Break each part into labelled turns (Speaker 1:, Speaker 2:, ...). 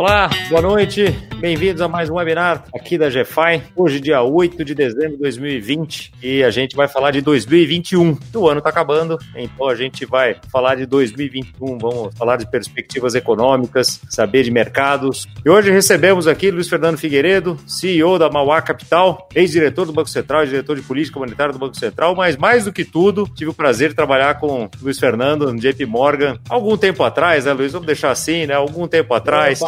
Speaker 1: Olá, boa noite. Bem-vindos a mais um webinar aqui da GFI. Hoje, dia 8 de dezembro de 2020, e a gente vai falar de 2021. O ano está acabando, então a gente vai falar de 2021. Vamos falar de perspectivas econômicas, saber de mercados. E hoje recebemos aqui Luiz Fernando Figueiredo, CEO da Mauá Capital, ex-diretor do Banco Central, diretor de política monetária do Banco Central, mas mais do que tudo, tive o prazer de trabalhar com Luiz Fernando no JP Morgan algum tempo atrás, né, Luiz? Vamos deixar assim, né? Algum tempo atrás.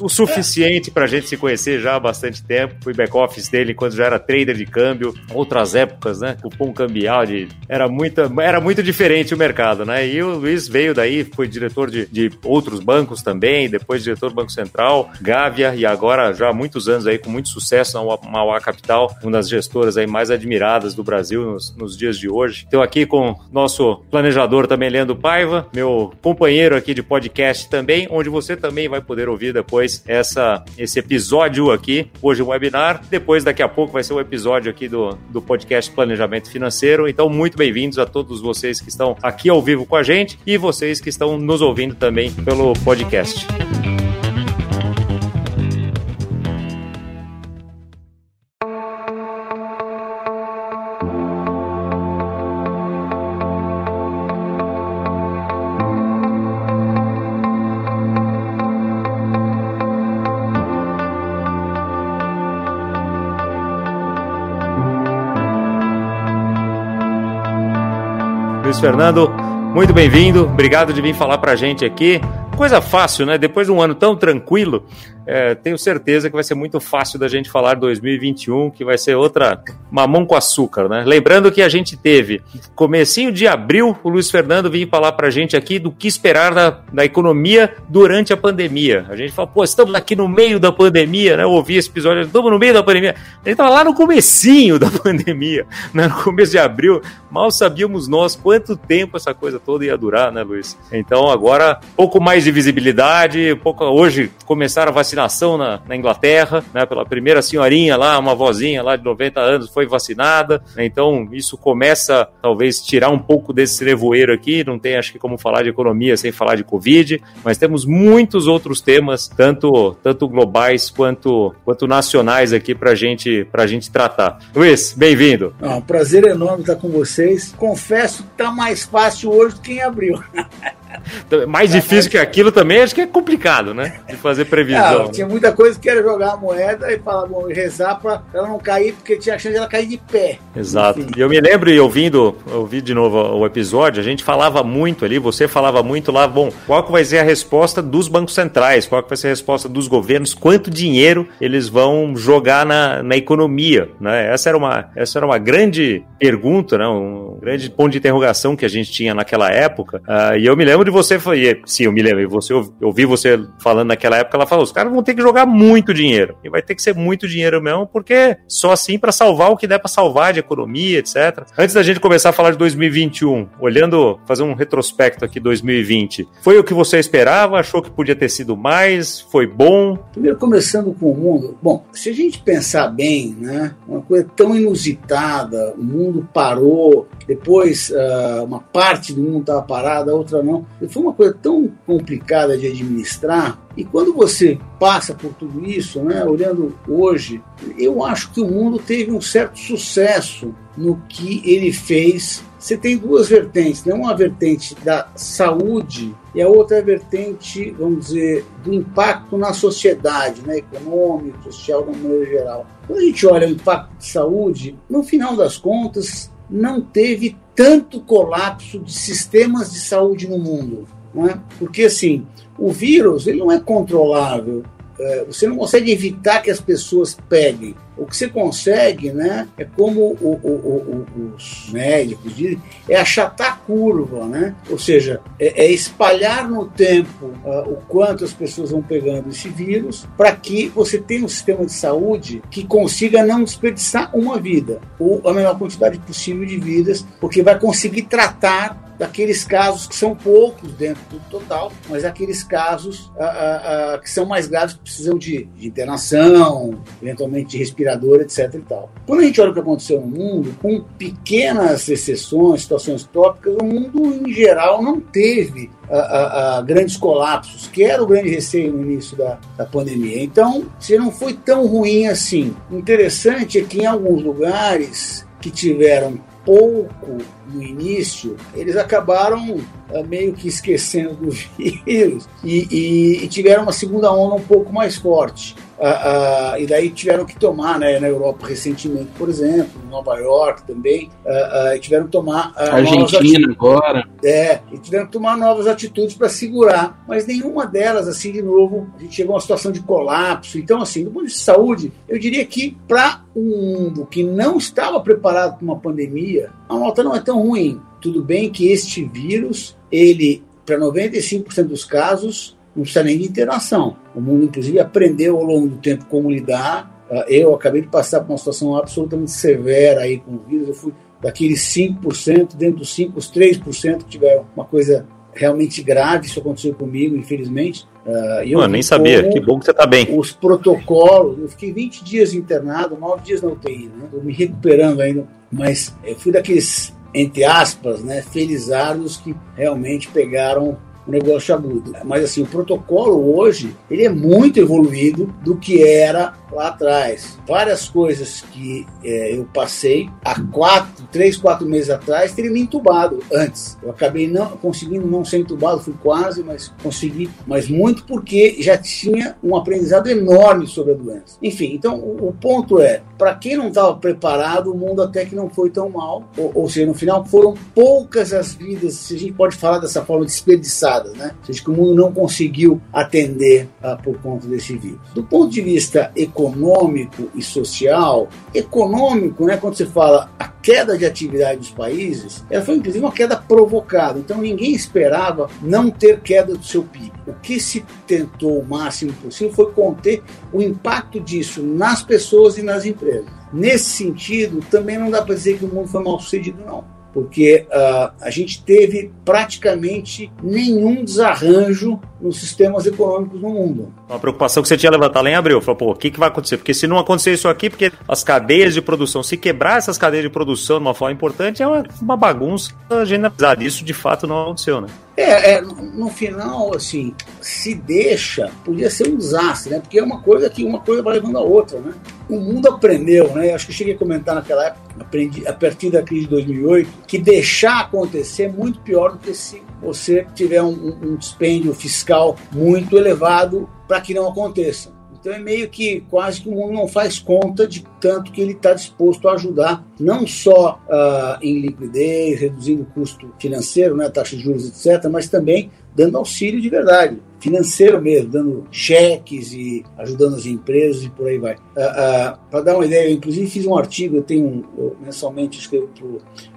Speaker 1: O, suficiente para a gente se conhecer já há bastante tempo. Fui back-office dele quando já era trader de câmbio, outras épocas, né? Cupom cambial, de... era, muita, era muito diferente o mercado, né? E o Luiz veio daí, foi diretor de, de outros bancos também, depois diretor do Banco Central, Gávea, e agora já há muitos anos aí com muito sucesso na Mauá Capital, uma das gestoras aí mais admiradas do Brasil nos, nos dias de hoje. Estou aqui com nosso planejador também, Leandro Paiva, meu companheiro aqui de podcast também, onde você também vai poder ouvir depois essa, esse episódio aqui. Hoje um webinar, depois daqui a pouco vai ser um episódio aqui do, do podcast Planejamento Financeiro. Então, muito bem-vindos a todos vocês que estão aqui ao vivo com a gente e vocês que estão nos ouvindo também pelo podcast. Fernando, muito bem-vindo. Obrigado de vir falar para a gente aqui. Coisa fácil, né? Depois de um ano tão tranquilo, é, tenho certeza que vai ser muito fácil da gente falar 2021, que vai ser outra mamão com açúcar, né? Lembrando que a gente teve comecinho de abril, o Luiz Fernando vinha falar pra gente aqui do que esperar da, da economia durante a pandemia. A gente fala, pô, estamos aqui no meio da pandemia, né? Eu ouvi esse episódio, estamos no meio da pandemia. A gente tava lá no comecinho da pandemia, né? no começo de abril, mal sabíamos nós quanto tempo essa coisa toda ia durar, né, Luiz? Então agora, pouco mais de visibilidade, pouco, hoje começaram a vacinar vacinação na, na Inglaterra, né, pela primeira senhorinha lá, uma vozinha lá de 90 anos foi vacinada, né, então isso começa talvez tirar um pouco desse nevoeiro aqui, não tem acho que como falar de economia sem falar de Covid, mas temos muitos outros temas, tanto, tanto globais quanto, quanto nacionais aqui para gente, a gente tratar. Luiz, bem-vindo.
Speaker 2: Ah, um prazer enorme estar com vocês. Confesso que está mais fácil hoje do que em abril.
Speaker 1: Mais difícil que aquilo também, acho que é complicado, né? De fazer previsão.
Speaker 2: Não, tinha muita coisa que era jogar a moeda e falar, bom, rezar para ela não cair, porque tinha a chance de ela cair de pé.
Speaker 1: Exato. Enfim. E eu me lembro, e ouvindo, ouvi de novo o episódio, a gente falava muito ali, você falava muito lá, bom, qual que vai ser a resposta dos bancos centrais, qual que vai ser a resposta dos governos, quanto dinheiro eles vão jogar na, na economia, né? Essa era uma, essa era uma grande pergunta, né? Um grande ponto de interrogação que a gente tinha naquela época. Uh, e eu me lembro de você foi, sim, eu me lembro, você, eu ouvi você falando naquela época, ela falou, os caras vão ter que jogar muito dinheiro, e vai ter que ser muito dinheiro mesmo, porque só assim para salvar o que der para salvar de economia, etc. Antes da gente começar a falar de 2021, olhando, fazer um retrospecto aqui 2020, foi o que você esperava? Achou que podia ter sido mais? Foi bom?
Speaker 2: Primeiro começando com o mundo, bom, se a gente pensar bem, né, uma coisa tão inusitada, o mundo parou, depois uh, uma parte do mundo estava parada, a outra não. Foi uma coisa tão complicada de administrar. E quando você passa por tudo isso, né, olhando hoje, eu acho que o mundo teve um certo sucesso no que ele fez. Você tem duas vertentes, né? uma vertente da saúde e a outra vertente, vamos dizer, do impacto na sociedade, né? econômico, social, de uma maneira geral. Quando a gente olha o impacto de saúde, no final das contas, não teve tanto colapso de sistemas de saúde no mundo. Não é? Porque, assim, o vírus ele não é controlável. É, você não consegue evitar que as pessoas peguem. O que você consegue, né, é como o, o, o, os médicos dizem, é achatar a curva, né? Ou seja, é, é espalhar no tempo uh, o quanto as pessoas vão pegando esse vírus para que você tenha um sistema de saúde que consiga não desperdiçar uma vida ou a menor quantidade possível de vidas, porque vai conseguir tratar daqueles casos que são poucos dentro do total, mas aqueles casos que são mais graves que precisam de, de, internação, eventualmente de respirador, etc. E tal. Quando a gente olha o que aconteceu no mundo, com pequenas exceções, situações tópicas, o mundo em geral não teve a, a, grandes colapsos, que era o grande receio no início da, da pandemia. Então, se não foi tão ruim assim. Interessante é que em alguns lugares que tiveram pouco no início, eles acabaram meio que esquecendo do vírus e, e, e, tiveram uma segunda onda um pouco mais forte. Uh, uh, e daí tiveram que tomar, né, na Europa recentemente, por exemplo, em Nova York também, uh, tiveram que tomar.
Speaker 3: Argentina agora.
Speaker 2: É, e tiveram que tomar novas atitudes para segurar, mas nenhuma delas, assim, de novo, a gente chegou a uma situação de colapso. Então, assim, do ponto de saúde, eu diria que para um mundo que não estava preparado para uma pandemia, a nota não é tão ruim. Tudo bem que este vírus, ele, para 95% dos casos, não precisa nem de interação. O mundo, inclusive, aprendeu ao longo do tempo como lidar. Ah, eu acabei de passar por uma situação absolutamente severa aí com o vírus. Eu fui daqueles 5%, dentro dos 5%, os 3% que tiveram uma coisa realmente grave. Isso aconteceu comigo, infelizmente.
Speaker 1: Uh, eu Mano, nem sabia. Que bom que você está bem.
Speaker 2: Os protocolos. Eu fiquei 20 dias internado, 9 dias na UTI, né? Estou me recuperando ainda. Mas eu fui daqueles, entre aspas, né, felizardos que realmente pegaram negócio agudo. Mas assim, o protocolo hoje, ele é muito evoluído do que era lá atrás. Várias coisas que é, eu passei há quatro, três, quatro meses atrás, teria me entubado antes. Eu acabei não conseguindo não ser entubado, fui quase, mas consegui, mas muito porque já tinha um aprendizado enorme sobre a doença. Enfim, então o, o ponto é, para quem não estava preparado, o mundo até que não foi tão mal, ou, ou, seja, no final foram poucas as vidas, se a gente pode falar dessa forma desperdiçadas, né? Ou seja, que o mundo não conseguiu atender uh, por conta desse vírus. Do ponto de vista econômico e social. Econômico, né, quando você fala a queda de atividade dos países, ela foi inclusive uma queda provocada. Então ninguém esperava não ter queda do seu PIB. O que se tentou o máximo possível foi conter o impacto disso nas pessoas e nas empresas. Nesse sentido, também não dá para dizer que o mundo foi mal sucedido, não porque uh, a gente teve praticamente nenhum desarranjo nos sistemas econômicos no mundo.
Speaker 1: Uma preocupação que você tinha levantado lá em abril, falou, pô, o que, que vai acontecer? Porque se não acontecer isso aqui, porque as cadeias de produção, se quebrar essas cadeias de produção de uma forma importante, é uma, uma bagunça generalizada. Isso de fato não aconteceu, né?
Speaker 2: É, é, no final, assim, se deixa, podia ser um desastre, né? Porque é uma coisa que uma coisa vai levando a outra, né? O mundo aprendeu, né? Acho que cheguei a comentar naquela época, aprendi, a partir da crise de 2008, que deixar acontecer é muito pior do que se você tiver um, um dispêndio fiscal muito elevado para que não aconteça. Então é meio que quase que o mundo não faz conta de tanto que ele está disposto a ajudar, não só uh, em liquidez, reduzindo o custo financeiro, né, taxa de juros, etc., mas também dando auxílio de verdade, financeiro mesmo, dando cheques e ajudando as empresas e por aí vai. Uh, uh, para dar uma ideia, eu inclusive fiz um artigo, eu tenho eu mensalmente escrevo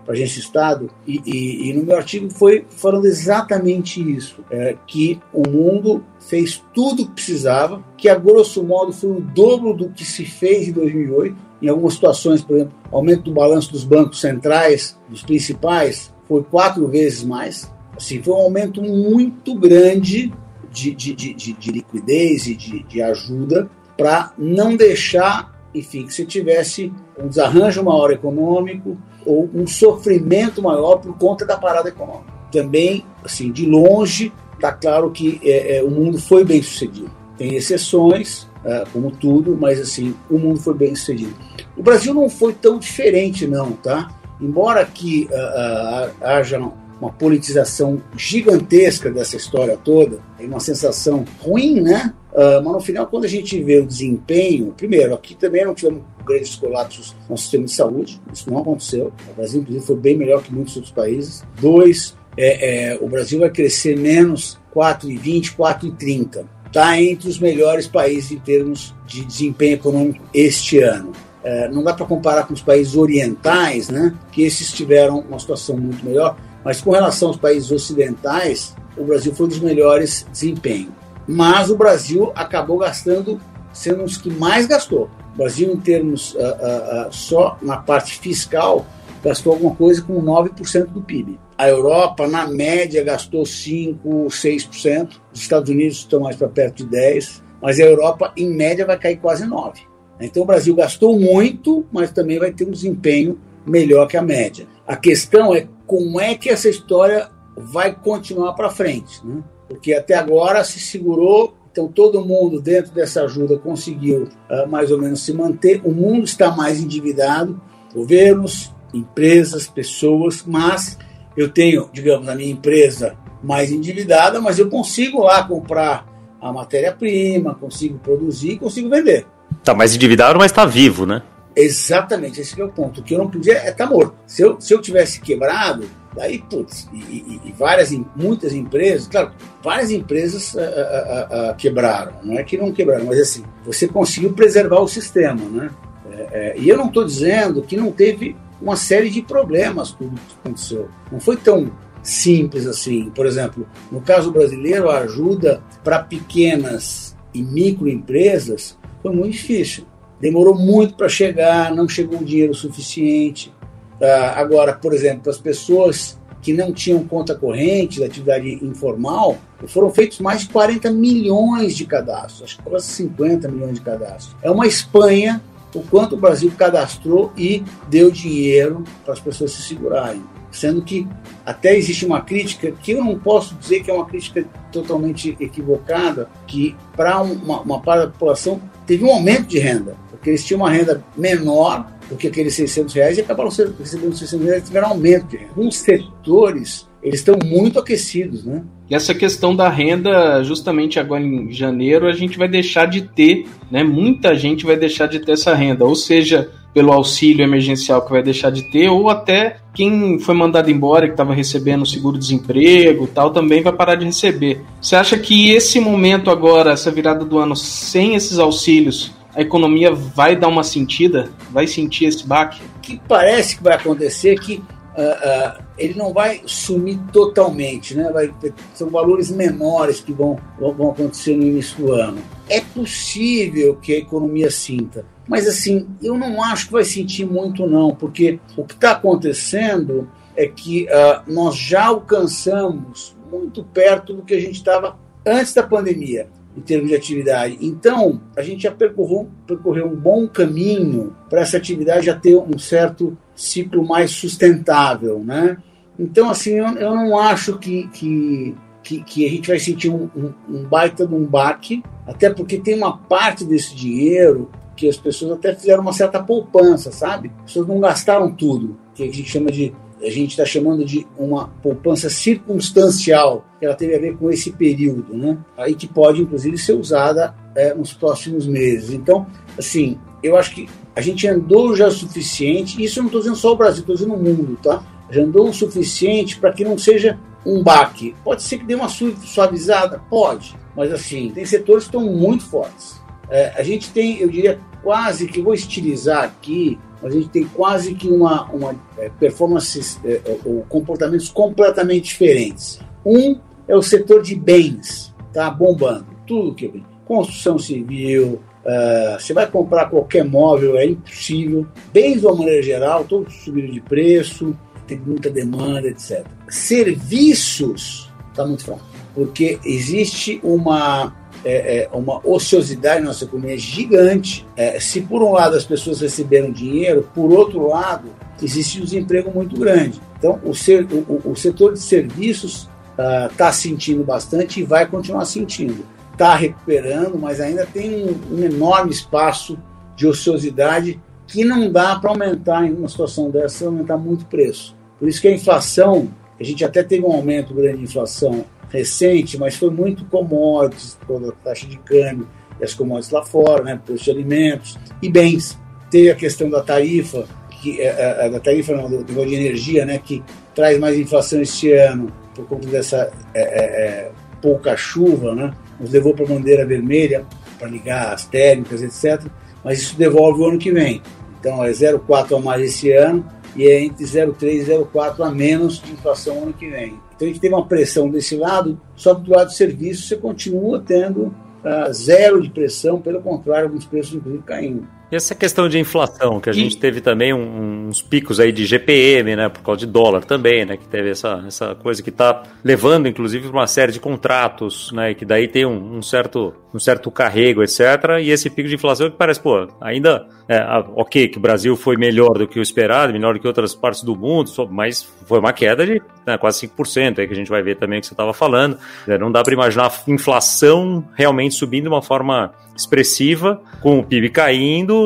Speaker 2: para a Agência Estado, e, e, e, no meu artigo foi falando exatamente isso, é, que o mundo fez tudo o que precisava, que a grosso modo foi o dobro do que se fez em 2008, em algumas situações, por exemplo, aumento do balanço dos bancos centrais, dos principais, foi quatro vezes mais, Assim, foi um aumento muito grande de, de, de, de liquidez e de, ajuda para não deixar, enfim, que você tivesse um desarranjo maior econômico ou um sofrimento maior por conta da parada econômica. Também, assim, de longe, está claro que é, é, o mundo foi bem sucedido. Tem exceções, é, como tudo, mas assim, o mundo foi bem sucedido. O Brasil não foi tão diferente, não, tá? Embora aqui uh, uh, haja uma politização gigantesca dessa história toda, e uma sensação ruim, né? Uh, mas no final, quando a gente vê o desempenho, primeiro, aqui também não tivemos grandes colapsos no sistema de saúde, isso não aconteceu. O Brasil, inclusive, foi bem melhor que muitos outros países. Dois, é, é, o Brasil vai crescer menos 4,20, 4,30. Está entre os melhores países em termos de desempenho econômico este ano. É, não dá para comparar com os países orientais, né, que esses tiveram uma situação muito melhor. Mas com relação aos países ocidentais, o Brasil foi um dos melhores desempenho. Mas o Brasil acabou gastando, sendo um dos que mais gastou. O Brasil, em termos uh, uh, uh, só na parte fiscal, gastou alguma coisa com 9% do PIB. A Europa, na média, gastou 5%, 6%. Os Estados Unidos estão mais para perto de 10%, mas a Europa, em média, vai cair quase 9%. Então o Brasil gastou muito, mas também vai ter um desempenho melhor que a média. A questão é como é que essa história vai continuar para frente, né? porque até agora se segurou, então todo mundo dentro dessa ajuda conseguiu uh, mais ou menos se manter. O mundo está mais endividado, governos, empresas, pessoas, mas eu tenho, digamos, a minha empresa mais endividada, mas eu consigo lá comprar a matéria-prima, consigo produzir, consigo vender.
Speaker 1: Tá mais endividado, mas está vivo, né?
Speaker 2: Exatamente, esse é o ponto. O que eu não podia é estar tá morto. Se eu, se eu tivesse quebrado, daí, putz, e, e, e várias, muitas empresas, claro, várias empresas uh, uh, uh, quebraram, não é que não quebraram, mas assim, você conseguiu preservar o sistema, né? É, é, e eu não estou dizendo que não teve uma série de problemas tudo que aconteceu. Não foi tão simples assim. Por exemplo, no caso brasileiro, a ajuda para pequenas e microempresas foi muito difícil. Demorou muito para chegar, não chegou o dinheiro suficiente. Ah, agora, por exemplo, as pessoas que não tinham conta corrente da atividade informal, foram feitos mais de 40 milhões de cadastros, acho que quase 50 milhões de cadastros. É uma Espanha o quanto o Brasil cadastrou e deu dinheiro para as pessoas se segurarem. Sendo que até existe uma crítica, que eu não posso dizer que é uma crítica totalmente equivocada, que para uma, uma parte da população teve um aumento de renda, porque eles tinham uma renda menor do que aqueles 600 reais e acabaram recebendo 600 reais e tiveram aumento de renda. Alguns setores, eles estão muito aquecidos, né?
Speaker 3: E essa questão da renda, justamente agora em janeiro, a gente vai deixar de ter, né? Muita gente vai deixar de ter essa renda, ou seja, pelo auxílio emergencial que vai deixar de ter, ou até quem foi mandado embora, que estava recebendo seguro-desemprego tal, também vai parar de receber. Você acha que esse momento agora, essa virada do ano, sem esses auxílios, a economia vai dar uma sentida? Vai sentir esse baque?
Speaker 2: O que parece que vai acontecer é que uh, uh, ele não vai sumir totalmente, né? Vai, são valores menores que vão, vão acontecer no início do ano. É possível que a economia sinta, mas assim, eu não acho que vai sentir muito não, porque o que está acontecendo é que uh, nós já alcançamos muito perto do que a gente estava antes da pandemia em termos de atividade. Então, a gente já percorreu, percorreu um bom caminho para essa atividade já ter um certo ciclo mais sustentável, né? Então, assim, eu, eu não acho que, que, que, que, a gente vai sentir um, um, um baita de um baque, até porque tem uma parte desse dinheiro que as pessoas até fizeram uma certa poupança, sabe? As pessoas não gastaram tudo, que a gente chama de a gente está chamando de uma poupança circunstancial, que ela teve a ver com esse período, né? Aí que pode, inclusive, ser usada é, nos próximos meses. Então, assim, eu acho que a gente andou já o suficiente, isso eu não estou dizendo só o Brasil, estou dizendo o mundo, tá? Já andou o suficiente para que não seja um baque. Pode ser que dê uma suavizada? Pode, mas assim, tem setores que estão muito fortes. É, a gente tem, eu diria, quase que, vou estilizar aqui, a gente tem quase que uma, uma é, performances é, é, ou comportamentos completamente diferentes. Um é o setor de bens, tá bombando, tudo que bem. Construção civil, uh, você vai comprar qualquer móvel, é impossível. Bens, de uma maneira geral, todos subiram de preço, tem muita demanda, etc. Serviços está muito fraco, porque existe uma é, é, uma ociosidade na nossa economia gigante. É, se por um lado as pessoas receberam dinheiro, por outro lado existe um desemprego muito grande. Então o, ser, o, o setor de serviços está ah, uh, sentindo bastante e vai continuar sentindo. Está recuperando, mas ainda tem um, enorme espaço de ociosidade que não dá para aumentar em uma situação dessa, aumentar muito o preço. Por isso que a inflação, a gente até teve um aumento grande de inflação recente, mas foi muito commodities, toda a taxa de câmbio e as commodities lá fora, né, preço de alimentos e bens. Teve a questão da tarifa, que, é, é, é da tarifa não, do, do de energia, né, que traz mais inflação este ano por conta dessa é, é pouca chuva, né, nos levou para a bandeira vermelha para ligar as térmicas, etc. Mas isso devolve o ano que vem. Então é 0,4 a mais esse ano e é entre 0,3 e 0,4 a menos de inflação ano que vem. Então a gente tem uma pressão desse lado, só que do lado do serviço você continua tendo uh, zero de pressão, pelo contrário, alguns preços inclusive caindo.
Speaker 1: E essa questão de inflação, que a e... gente teve também uns picos aí de GPM, né, por causa de dólar também, né, que teve essa, essa coisa que está levando, inclusive, para uma série de contratos, né, que daí tem um, um, certo, um certo carrego, etc. E esse pico de inflação que parece, pô, ainda, é, ok, que o Brasil foi melhor do que o esperado, melhor do que outras partes do mundo, mas foi uma queda de né, quase 5%, aí que a gente vai ver também o que você estava falando. É, não dá para imaginar a inflação realmente subindo de uma forma expressiva, com o PIB caindo,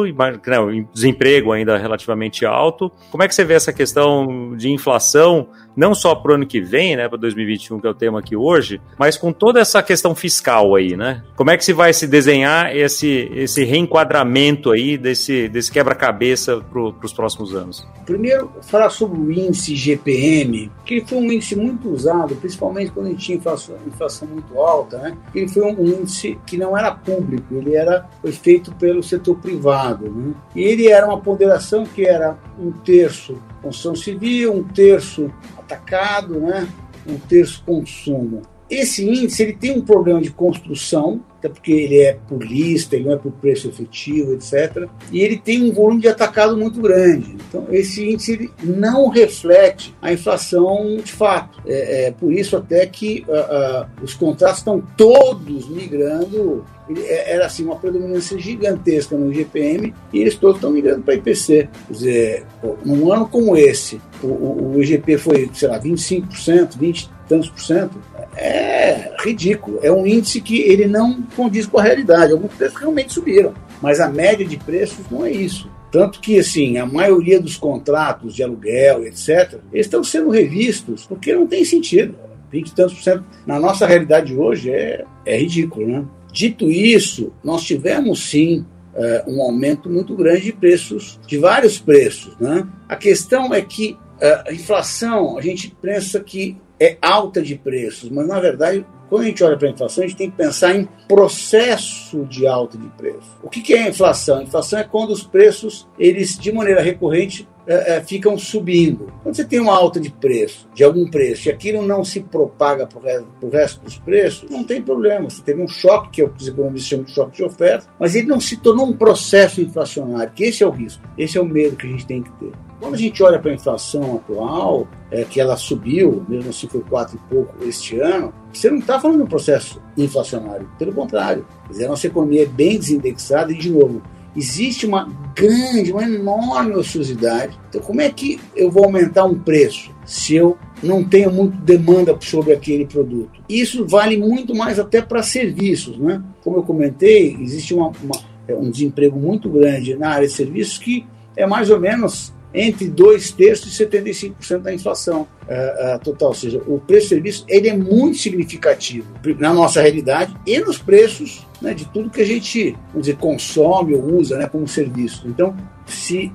Speaker 1: não, desemprego ainda relativamente alto. Como é que você vê essa questão de inflação, não só para o ano que vem, né, para 2021, que é o tema aqui hoje, mas com toda essa questão fiscal aí, né? Como é que se vai se desenhar esse, esse reenquadramento aí desse, desse quebra-cabeça para os próximos anos?
Speaker 2: Primeiro, falar sobre o índice GPM, que foi um índice muito usado, principalmente quando a gente tinha inflação, inflação muito alta, né? Ele foi um índice que não era público, ele era foi feito pelo setor privado. Né? E ele era uma ponderação que era um terço construção civil, um terço atacado, né? um terço consumo. Esse índice ele tem um problema de construção, até porque ele é por lista, ele não é por preço efetivo, etc. E ele tem um volume de atacado muito grande. Então, esse índice ele não reflete a inflação de fato. É, é por isso até que uh, uh, os contratos estão todos migrando é, era assim uma predominância gigantesca no GPM e eles todos estão migrando para IPC. Quer dizer, num ano como esse, o, o, o IGP foi, sei lá, 25%, 20 e tantos por cento, é ridículo. É um índice que ele não condiz com a realidade. Alguns preços realmente subiram, mas a média de preços não é isso. Tanto que, assim, a maioria dos contratos de aluguel, etc., eles estão sendo revistos porque não tem sentido. 20 e tantos por cento. Na nossa realidade hoje é, é ridículo, né? Dito isso, nós tivemos sim é, um aumento muito grande de preços, de vários preços. Né? A questão é que é, a inflação, a gente pensa que é alta de preços, mas na verdade, quando a gente olha para a inflação, a gente tem que pensar em processo de alta de preço. O que é a inflação? A inflação é quando os preços, eles de maneira recorrente, é, é, ficam subindo. Quando você tem uma alta de preço, de algum preço, e aquilo não se propaga para o resto, resto, dos preços, não tem problema. Você teve um choque, que é os economistas chamam de choque de oferta, mas ele não se tornou um processo inflacionário, que esse é o risco, esse é o medo que a gente tem que ter. Quando a gente olha para a inflação atual, é, que ela subiu, mesmo assim foi 4 e pouco este ano, você não está falando de um processo inflacionário, pelo contrário. A nossa economia é bem desindexada e, de novo, existe uma grande, uma enorme ociosidade. Então, como é que eu vou aumentar um preço se eu não tenho muito demanda sobre aquele produto? Isso vale muito mais até para serviços, né? Como eu comentei, existe uma, uma, é, um desemprego muito grande na área de serviços que é mais ou menos entre dois terços e 75% da inflação uh, uh, total. Ou seja, o preço de serviço ele é muito significativo na nossa realidade e nos preços né, de tudo que a gente dizer, consome ou usa né, como serviço. Então, se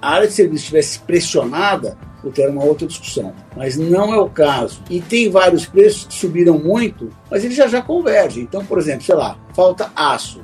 Speaker 2: a área de serviço estivesse pressionada, eu quero uma outra discussão. Mas não é o caso. E tem vários preços que subiram muito, mas eles já já convergem. Então, por exemplo, sei lá, falta aço.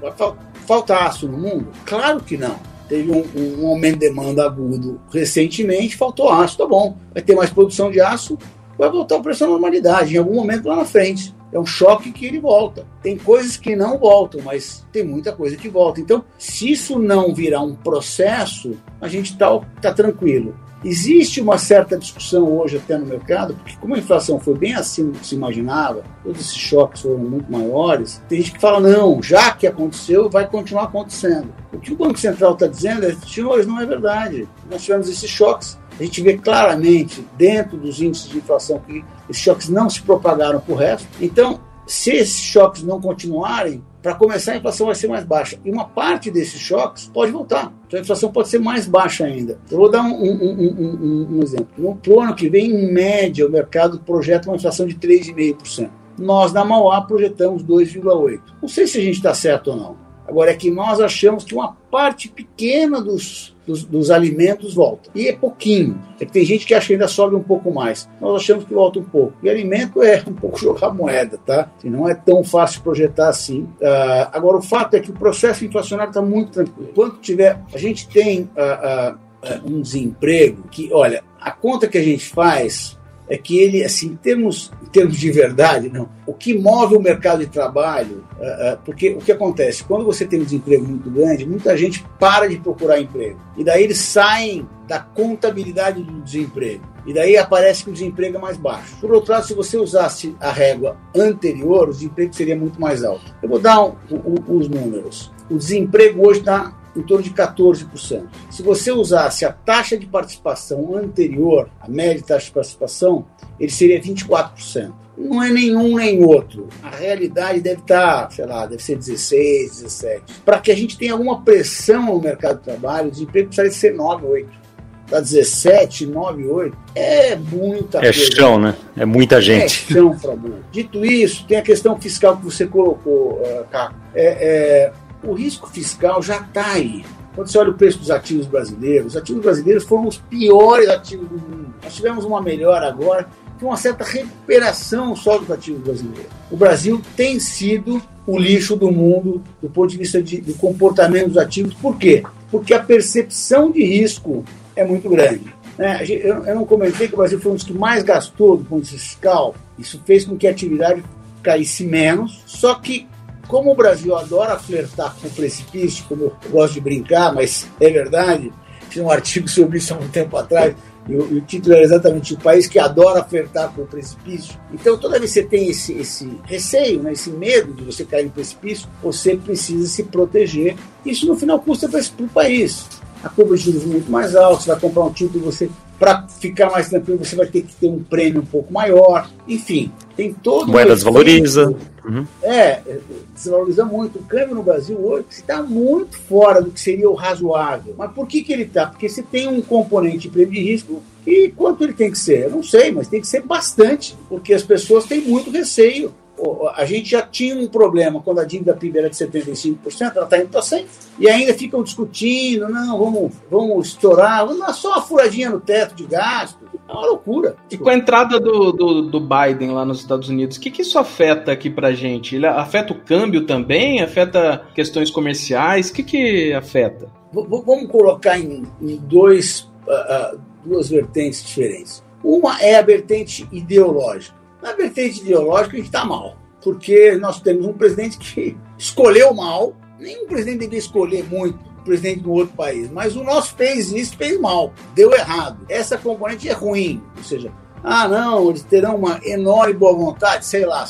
Speaker 2: Falta aço no mundo? Claro que não teve um, um, aumento de demanda agudo recentemente, faltou aço, tá bom. Vai ter mais produção de aço, vai voltar o preço à normalidade em algum momento lá na frente. É um choque que ele volta. Tem coisas que não voltam, mas tem muita coisa que volta. Então, se isso não virar um processo, a gente está tá tranquilo. Existe uma certa discussão hoje até no mercado, porque como a inflação foi bem acima do que se imaginava, todos esses choques foram muito maiores, tem gente que fala, não, já que aconteceu, vai continuar acontecendo. O que o Banco Central está dizendo é, senhores, não é verdade. Nós tivemos esses choques, a gente vê claramente dentro dos índices de inflação que esses choques não se propagaram para o resto. Então, se esses choques não continuarem, para começar, a inflação vai ser mais baixa. E uma parte desses choques pode voltar. Então a inflação pode ser mais baixa ainda. Eu vou dar um, um, um, um exemplo. No ano que vem, em média, o mercado projeta uma inflação de 3,5%. Nós, na Mauá, projetamos 2,8%. Não sei se a gente está certo ou não. Agora, é que nós achamos que uma parte pequena dos dos, dos, alimentos volta. E é pouquinho. É tem gente que acha que ainda sobe um pouco mais. Nós achamos que volta um pouco. E alimento é um pouco jogar moeda, tá? E não é tão fácil projetar assim. Uh, agora, o fato é que o processo inflacionário está muito tranquilo. Quando tiver. A gente tem uh, uh, um desemprego que, olha, a conta que a gente faz é que ele, assim, em termos, em termos de verdade, não, o que move o mercado de trabalho, uh, uh, porque o que acontece? Quando você tem um desemprego muito grande, muita gente para de procurar emprego. E daí eles saem da contabilidade do desemprego. E daí aparece que o desemprego é mais baixo. Por outro lado, se você usasse a régua anterior, o desemprego seria muito mais alto. Eu vou dar um, um, os números. O desemprego hoje está em torno de 14%. Se você usasse a taxa de participação anterior, a média de taxa de participação, ele seria 24%. Não é nenhum nem outro. A realidade deve estar, sei lá, deve ser 16, 17. Para que a gente tenha alguma pressão no mercado de trabalho, o desemprego precisaria ser 9, 8 para 17, 9, 8, é muita
Speaker 1: é coisa. É chão, né? É muita gente.
Speaker 2: É chão, Fabio. Dito isso, tem a questão fiscal que você colocou, uh, Caco. É, é, o risco fiscal já está aí. Quando você olha o preço dos ativos brasileiros, os ativos brasileiros foram os piores ativos do mundo. Nós tivemos uma melhora agora, com uma certa recuperação só dos ativos brasileiros. O Brasil tem sido o lixo do mundo do ponto de vista de, de comportamento dos ativos. Por quê? Porque a percepção de risco é muito grande. Né? Eu não comentei que o Brasil foi um dos que mais gastou do ponto de vista fiscal. Isso fez com que a atividade caísse menos. Só que, como o Brasil adora flertar com o precipício, como eu gosto de brincar, mas é verdade, fiz um artigo sobre isso há um tempo atrás, e o, e o título é exatamente o país que adora flertar com o precipício. Então, toda vez que você tem esse, esse receio, né, esse medo de você cair no precipício, você precisa se proteger. Isso, no final, custa para o país a curva de juros muito mais alta, você vai comprar um título, você para ficar mais tranquilo, você vai ter que ter um prêmio um pouco maior. Enfim, tem todo.
Speaker 1: Moeda desvaloriza.
Speaker 2: Uhum. É, desvaloriza muito. O câmbio no Brasil hoje está muito fora do que seria o razoável. Mas por que, que ele está? Porque você tem um componente de prêmio de risco e quanto ele tem que ser? Eu não sei, mas tem que ser bastante, porque as pessoas têm muito receio a gente já tinha um problema quando a dívida PIB era de 75%, ela está indo para 100%, e ainda ficam discutindo, não, vamos, vamos estourar, vamos dar só uma furadinha no teto de gasto. É uma loucura.
Speaker 3: E com a entrada do, do, do Biden lá nos Estados Unidos, o que, que isso afeta aqui para gente? Ele afeta o câmbio também? Afeta questões comerciais? O que, que afeta?
Speaker 2: V vamos colocar em, em dois, uh, uh, duas vertentes diferentes. Uma é a vertente ideológica na vertente ideológica, a gente está mal, porque nós temos um presidente que escolheu mal, nenhum presidente deveria escolher muito presidente de um outro país, mas o nosso fez isso, fez mal, deu errado. Essa componente é ruim, ou seja, ah, não, eles terão uma enorme boa vontade, sei lá.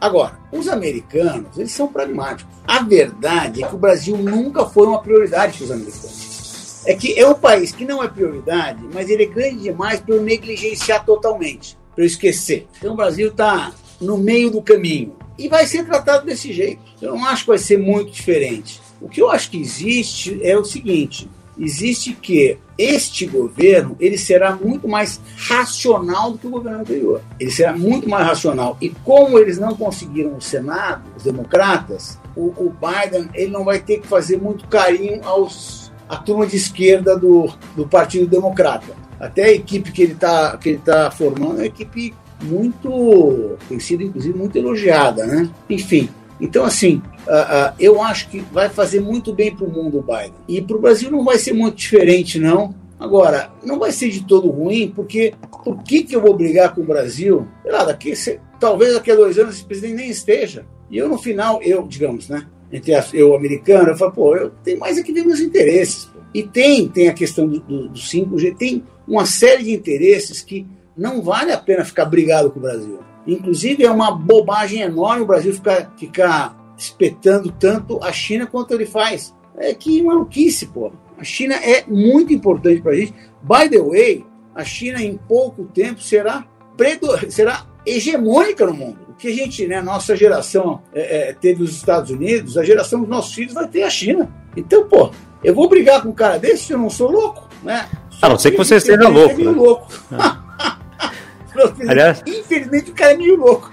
Speaker 2: Agora, os americanos, eles são pragmáticos. A verdade é que o Brasil nunca foi uma prioridade para os americanos. É que é um país que não é prioridade, mas ele é grande demais para eu negligenciar totalmente para eu esquecer. Então o Brasil está no meio do caminho e vai ser tratado desse jeito. Eu não acho que vai ser muito diferente. O que eu acho que existe é o seguinte: existe que este governo ele será muito mais racional do que o governo anterior. Ele será muito mais racional. E como eles não conseguiram o Senado, os democratas, o, o Biden ele não vai ter que fazer muito carinho aos a turma de esquerda do, do Partido Democrata até a equipe que ele está tá formando é uma equipe muito tem sido inclusive muito elogiada, né? Enfim, então assim uh, eu acho que vai fazer muito bem para o mundo o Biden e para o Brasil não vai ser muito diferente não. Agora não vai ser de todo ruim porque por que que eu vou brigar com o Brasil? Sei lá, daqui talvez daqui a dois anos esse presidente nem esteja e eu no final eu digamos né entre eu americano eu falo pô eu tenho mais aqui ver meus interesses e tem tem a questão do, do, do 5G tem uma série de interesses que não vale a pena ficar brigado com o Brasil. Inclusive, é uma bobagem enorme o Brasil ficar, ficar espetando tanto a China quanto ele faz. É que maluquice, pô. A China é muito importante para a gente. By the way, a China em pouco tempo será, predo, será hegemônica no mundo. O que a gente, né, nossa geração é, é, teve os Estados Unidos, a geração dos nossos filhos vai ter a China. Então, pô, eu vou brigar com um cara desse se eu não sou louco, né?
Speaker 1: A não ser que você esteja louco. É
Speaker 2: né? louco. Aliás, Infelizmente o cara é meio louco.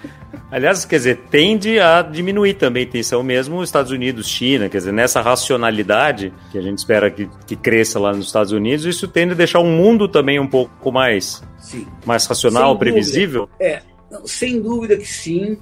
Speaker 1: Aliás, quer dizer, tende a diminuir também a tensão mesmo Estados Unidos, China, quer dizer, nessa racionalidade que a gente espera que, que cresça lá nos Estados Unidos, isso tende a deixar o mundo também um pouco mais, sim. mais racional, previsível.
Speaker 2: É, sem dúvida que sim.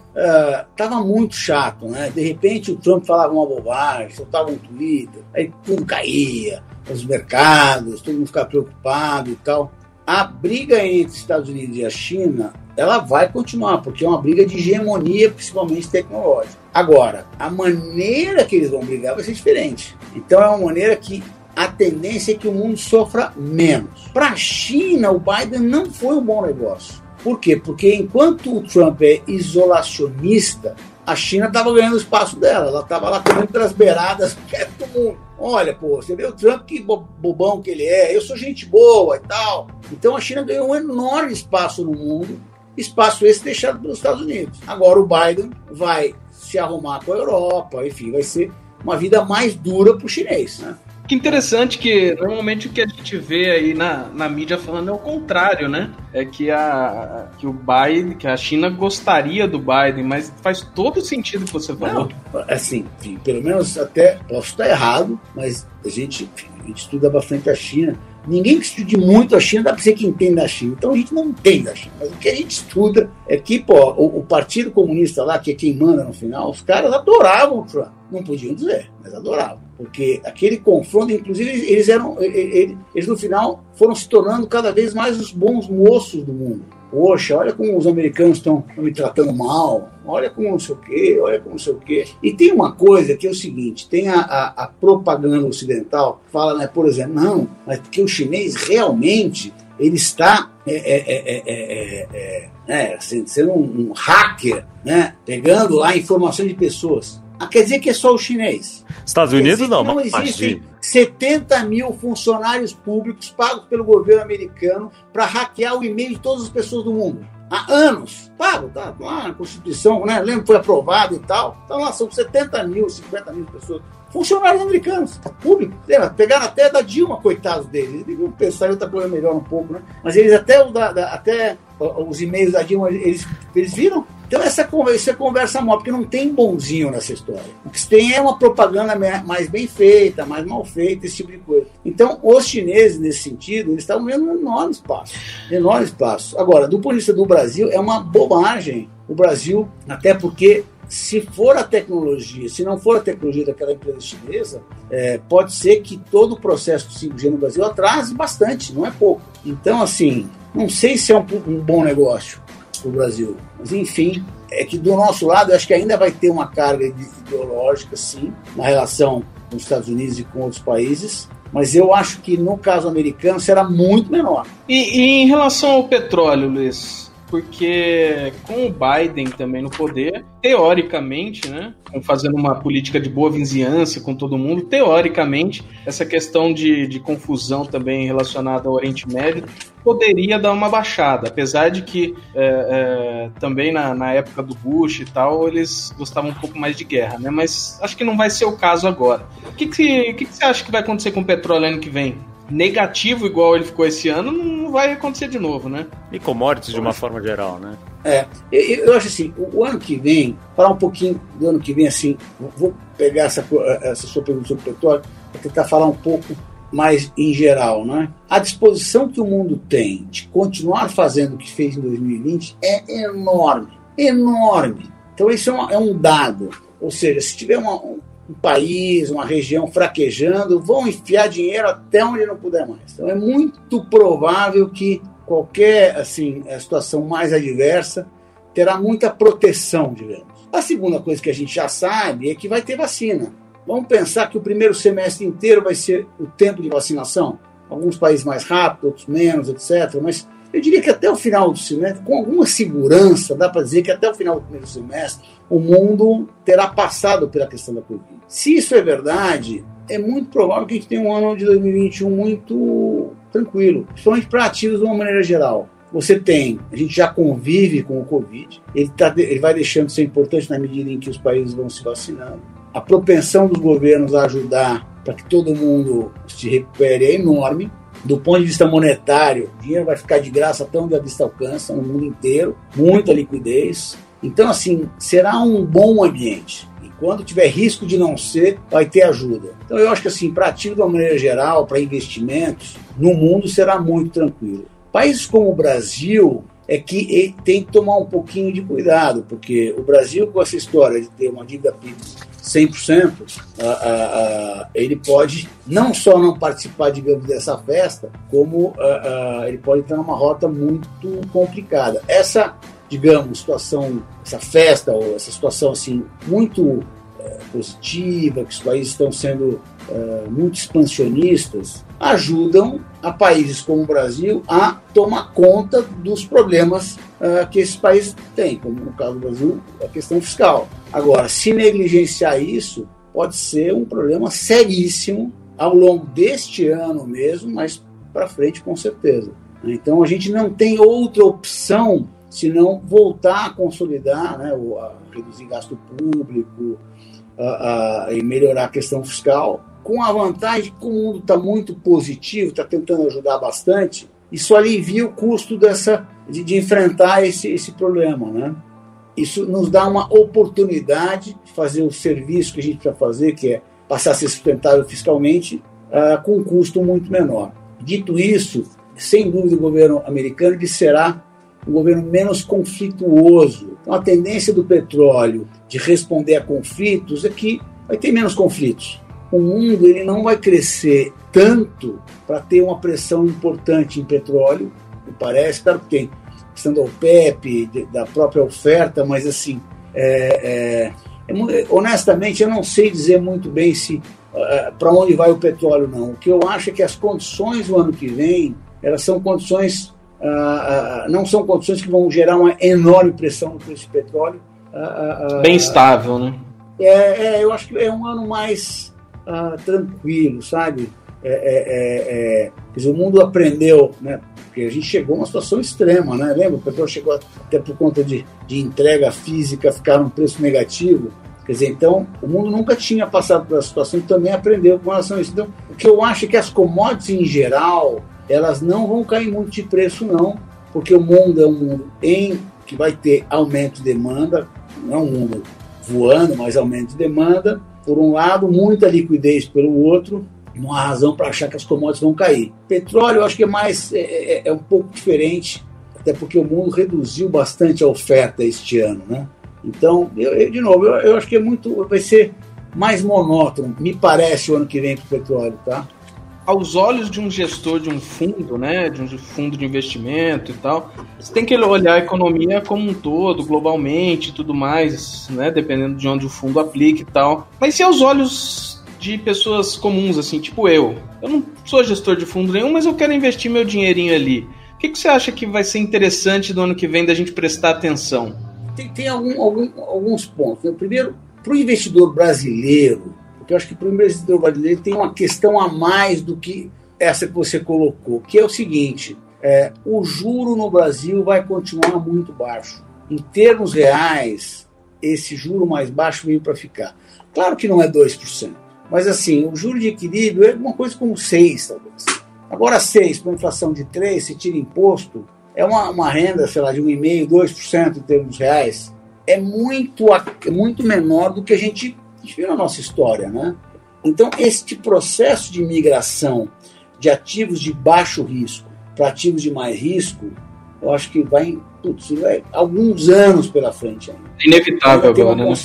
Speaker 2: Estava uh, muito chato, né? De repente o Trump falava uma bobagem, soltava um Twitter, aí tudo caía, os mercados, todo mundo ficava preocupado e tal. a briga entre Estados Unidos e a China ela vai continuar, porque é uma briga de hegemonia, principalmente tecnológica. Agora, a maneira que eles vão brigar vai ser diferente. Então é uma maneira que a tendência é que o mundo sofra menos. Para a China, o Biden não foi um bom negócio. Por quê? Porque enquanto o Trump é isolacionista, a China estava ganhando o espaço dela. Ela estava lá comendo pelas beiradas perto do mundo. Olha, pô, você vê o Trump, que bobão que ele é. Eu sou gente boa e tal. Então a China ganhou um enorme espaço no mundo. Espaço esse deixado pelos Estados Unidos. Agora o Biden vai se arrumar com a Europa, enfim, vai ser uma vida mais dura para o chinês, né?
Speaker 3: Que interessante que normalmente o que a gente vê aí na, na mídia falando é o contrário, né? É que, a, que o Biden, que a China gostaria do Biden, mas faz todo sentido que você falou.
Speaker 2: Não, assim, enfim, pelo menos até posso estar errado, mas a gente, a gente estuda bastante a China. Ninguém que estude muito a China dá para ser que entenda a China. Então a gente não entende a China. Mas o que a gente estuda é que, pô, o, o Partido Comunista lá, que é quem manda no final, os caras adoravam o Trump. Não podiam dizer, mas adoravam. Porque aquele confronto, inclusive, eles eram. Eles, eles no final foram se tornando cada vez mais os bons moços do mundo. Poxa, olha como os americanos estão me tratando mal, olha como não sei o quê, olha como não sei o quê. E tem uma coisa que é o seguinte: tem a, a, a propaganda ocidental, fala, né, por exemplo, não, mas porque o chinês realmente ele está é, é, é, é sendo um, um hacker, né, pegando lá informações de pessoas. Quer dizer que é só o chinês.
Speaker 1: Estados Unidos não,
Speaker 2: não existem 70 mil funcionários públicos pagos pelo governo americano para hackear o e-mail de todas as pessoas do mundo. Há anos. Pago, tá lá na Constituição, né? Lembro que foi aprovado e tal. Então lá são 70 mil, 50 mil pessoas. Funcionários americanos, público. Lembra? Pegaram até da Dilma, coitados deles. Eles deviam pensar em outra coisa melhor um pouco, né? Mas eles até, da, da, até os e-mails da Dilma, eles, eles viram então essa conversa, conversa mal, porque não tem bonzinho nessa história. O que tem é uma propaganda mais bem feita, mais mal feita, esse tipo de coisa. Então os chineses, nesse sentido, eles estavam vendo um enorme espaço. Enorme espaço. Agora, do ponto de vista do Brasil, é uma bobagem o Brasil, até porque se for a tecnologia, se não for a tecnologia daquela empresa chinesa, é, pode ser que todo o processo do 5G no Brasil atrase bastante, não é pouco. Então, assim, não sei se é um, um bom negócio para o Brasil. Mas, enfim, é que do nosso lado, acho que ainda vai ter uma carga ideológica, sim, na relação com os Estados Unidos e com outros países, mas eu acho que no caso americano será muito menor.
Speaker 3: E, e em relação ao petróleo, Luiz, porque com o Biden também no poder, teoricamente, né, fazendo uma política de boa vizinhança com todo mundo, teoricamente, essa questão de, de confusão também relacionada ao Oriente Médio poderia dar uma baixada, apesar de que é, é, também na, na, época do Bush e tal, eles gostavam um pouco mais de guerra, né? Mas acho que não vai ser o caso agora. O que, que, que, que você acha que vai acontecer com o petróleo ano que vem? Negativo igual ele ficou esse ano, não vai acontecer de novo, né?
Speaker 1: E commodities de uma forma geral, né?
Speaker 2: É, eu, eu acho assim, o, o, ano que vem, falar um pouquinho do ano que vem, assim, vou pegar essa, essa sua pergunta sobre o petróleo, para tentar falar um pouco mais em geral, né? A disposição que o mundo tem de continuar fazendo o que fez em 2020 é enorme, enorme. Então isso é, uma, é um dado. Ou seja, se tiver uma, um país, uma região fraquejando, vão enfiar dinheiro até onde não puder mais. Então é muito provável que qualquer assim situação mais adversa terá muita proteção, digamos. A segunda coisa que a gente já sabe é que vai ter vacina. Vamos pensar que o primeiro semestre inteiro vai ser o tempo de vacinação. Alguns países mais rápido, outros menos, etc. Mas eu diria que até o final do semestre, com alguma segurança, dá para dizer que até o final do primeiro semestre, o mundo terá passado pela questão da Covid. Se isso é verdade, é muito provável que a gente tenha um ano de 2021 muito tranquilo, principalmente para ativos de uma maneira geral. Você tem, a gente já convive com o Covid, ele, tá, ele vai deixando de ser importante na medida em que os países vão se vacinando. A propensão dos governos a ajudar para que todo mundo se recupere é enorme do ponto de vista monetário, o dinheiro vai ficar de graça até onde a vista alcança, no mundo inteiro, muita liquidez. Então, assim, será um bom ambiente. E quando tiver risco de não ser, vai ter ajuda. Então, eu acho que, assim, para ativo de uma maneira geral, para investimentos, no mundo será muito tranquilo. Países como o Brasil é que tem que tomar um pouquinho de cuidado, porque o Brasil, com essa história de ter uma dívida PIB 100%, uh, uh, ele pode não só não participar, digamos, dessa festa, como ele pode estar numa rota muito complicada. Essa, digamos, situação, essa festa ou essa situação assim muito positiva, que os países estão sendo muito expansionistas, ajudam a países como o Brasil a tomar conta dos problemas uh, que esses países têm, como no caso do Brasil, a questão fiscal. Agora, se negligenciar isso, pode ser um problema seríssimo ao longo deste ano mesmo, mas para frente com certeza. Então a gente não tem outra opção senão voltar a consolidar, né, a reduzir gasto público a, a, e melhorar a questão fiscal com a vantagem que o mundo está muito positivo, está tentando ajudar bastante, isso alivia o custo dessa, de, de, enfrentar esse, esse problema. Né? Isso nos dá uma oportunidade de fazer o serviço que a gente precisa fazer, que é passar a ser sustentável fiscalmente, uh, com um custo muito menor. Dito isso, sem dúvida o governo americano será um governo menos conflituoso. Então, a tendência do petróleo de responder a conflitos é que vai ter menos conflitos o mundo ele não vai crescer tanto para ter uma pressão importante em petróleo, me parece, claro que tem questão da OPEP, da própria oferta, mas assim, é, é, é, honestamente eu não sei dizer muito bem se uh, para onde vai o petróleo não. O que eu acho é que as condições do ano que vem, elas são condições, uh, uh, não são condições que vão gerar uma enorme pressão no preço do petróleo.
Speaker 3: bem estável, né?
Speaker 2: É, é, eu acho que é um ano mais ah, tranquilo, sabe? É, é, é, é, o mundo aprendeu, né? Porque a gente chegou a uma situação extrema, né? Lembra? O petróleo chegou até por conta de, de entrega física ficar um preço negativo. Quer dizer, então, o mundo nunca tinha passado por essa situação e também aprendeu com relação a isso. Então, o que eu acho é que as commodities em geral, elas não vão cair muito de preço, não, porque o mundo é um mundo em que vai ter aumento de demanda, não é um mundo voando, mas aumento de demanda, por um lado, muita liquidez pelo outro, não há razão para achar que as commodities vão cair. Petróleo, eu acho que é mais é, é, é, um pouco diferente, até porque o mundo reduziu bastante a oferta este ano, né? Então, eu, eu, de novo, eu, eu, acho que é muito, vai ser mais monótono, me parece, o ano que vem para o petróleo, tá?
Speaker 3: Aos olhos de um gestor de um fundo, né, de um fundo de investimento e tal, você tem que olhar a economia como um todo, globalmente e tudo mais, né, dependendo de onde o fundo aplique e tal. Mas se aos olhos de pessoas comuns, assim, tipo eu, eu não sou gestor de fundo nenhum, mas eu quero investir meu dinheirinho ali. O que, que você acha que vai ser interessante do ano que vem da gente prestar atenção?
Speaker 2: Tem, tem algum, algum, alguns pontos. Né? Primeiro, para o investidor brasileiro, porque eu acho que para o investidor brasileiro tem uma questão a mais do que essa que você colocou, que é o seguinte: é, o juro no Brasil vai continuar muito baixo. Em termos reais, esse juro mais baixo veio para ficar. Claro que não é 2%, mas assim, o juro de equilíbrio é uma coisa como 6%, talvez. Agora, 6% com inflação de 3%, se tira imposto, é uma, uma renda, sei lá, de 1,5%, 2% em termos reais. É muito, é muito menor do que a gente gente viu na nossa história, né? Então, este processo de migração de ativos de baixo risco para ativos de mais risco, eu acho que vai, putz, vai alguns anos pela frente ainda.
Speaker 3: Inevitável agora, né?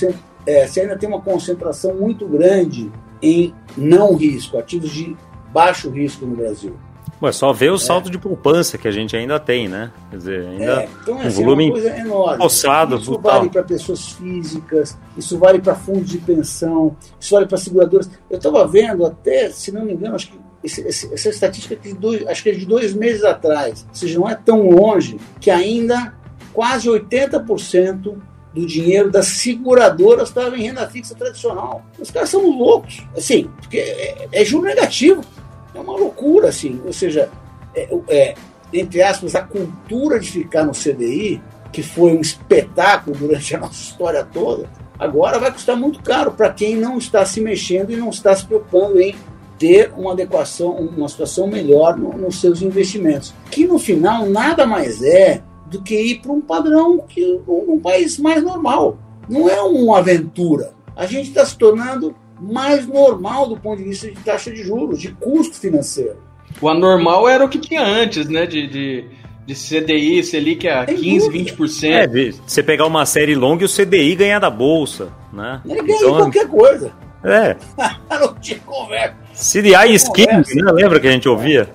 Speaker 2: É, você ainda tem uma concentração muito grande em não risco, ativos de baixo risco no Brasil.
Speaker 1: Ué, só ver o é. salto de poupança que a gente ainda tem, né? Quer dizer, ainda é, então, assim, um volume é enorme. alçado.
Speaker 2: Isso brutal. vale para pessoas físicas, isso vale para fundos de pensão, isso vale para seguradoras. Eu estava vendo até, se não me engano, acho que esse, esse, essa estatística de dois, acho que é de dois meses atrás, ou seja, não é tão longe, que ainda quase 80% do dinheiro das seguradoras estava em renda fixa tradicional. Os caras são loucos, assim, porque é, é juro negativo. É uma loucura, assim. Ou seja, é, é, entre aspas, a cultura de ficar no CDI, que foi um espetáculo durante a nossa história toda, agora vai custar muito caro para quem não está se mexendo e não está se preocupando em ter uma adequação, uma situação melhor no, nos seus investimentos. Que no final nada mais é do que ir para um padrão que um, um país mais normal. Não é uma aventura. A gente está se tornando mais normal do ponto de vista de taxa de juros, de custo financeiro.
Speaker 3: O anormal era o que tinha antes, né? De, de, de CDI, Selic a 15, 20%. É,
Speaker 1: você pegar uma série longa e o CDI ganhar da bolsa, né?
Speaker 2: Ele ganha então, qualquer coisa.
Speaker 1: É.
Speaker 2: não tinha conversa.
Speaker 1: CDI skin, né? Lembra que a gente ouvia?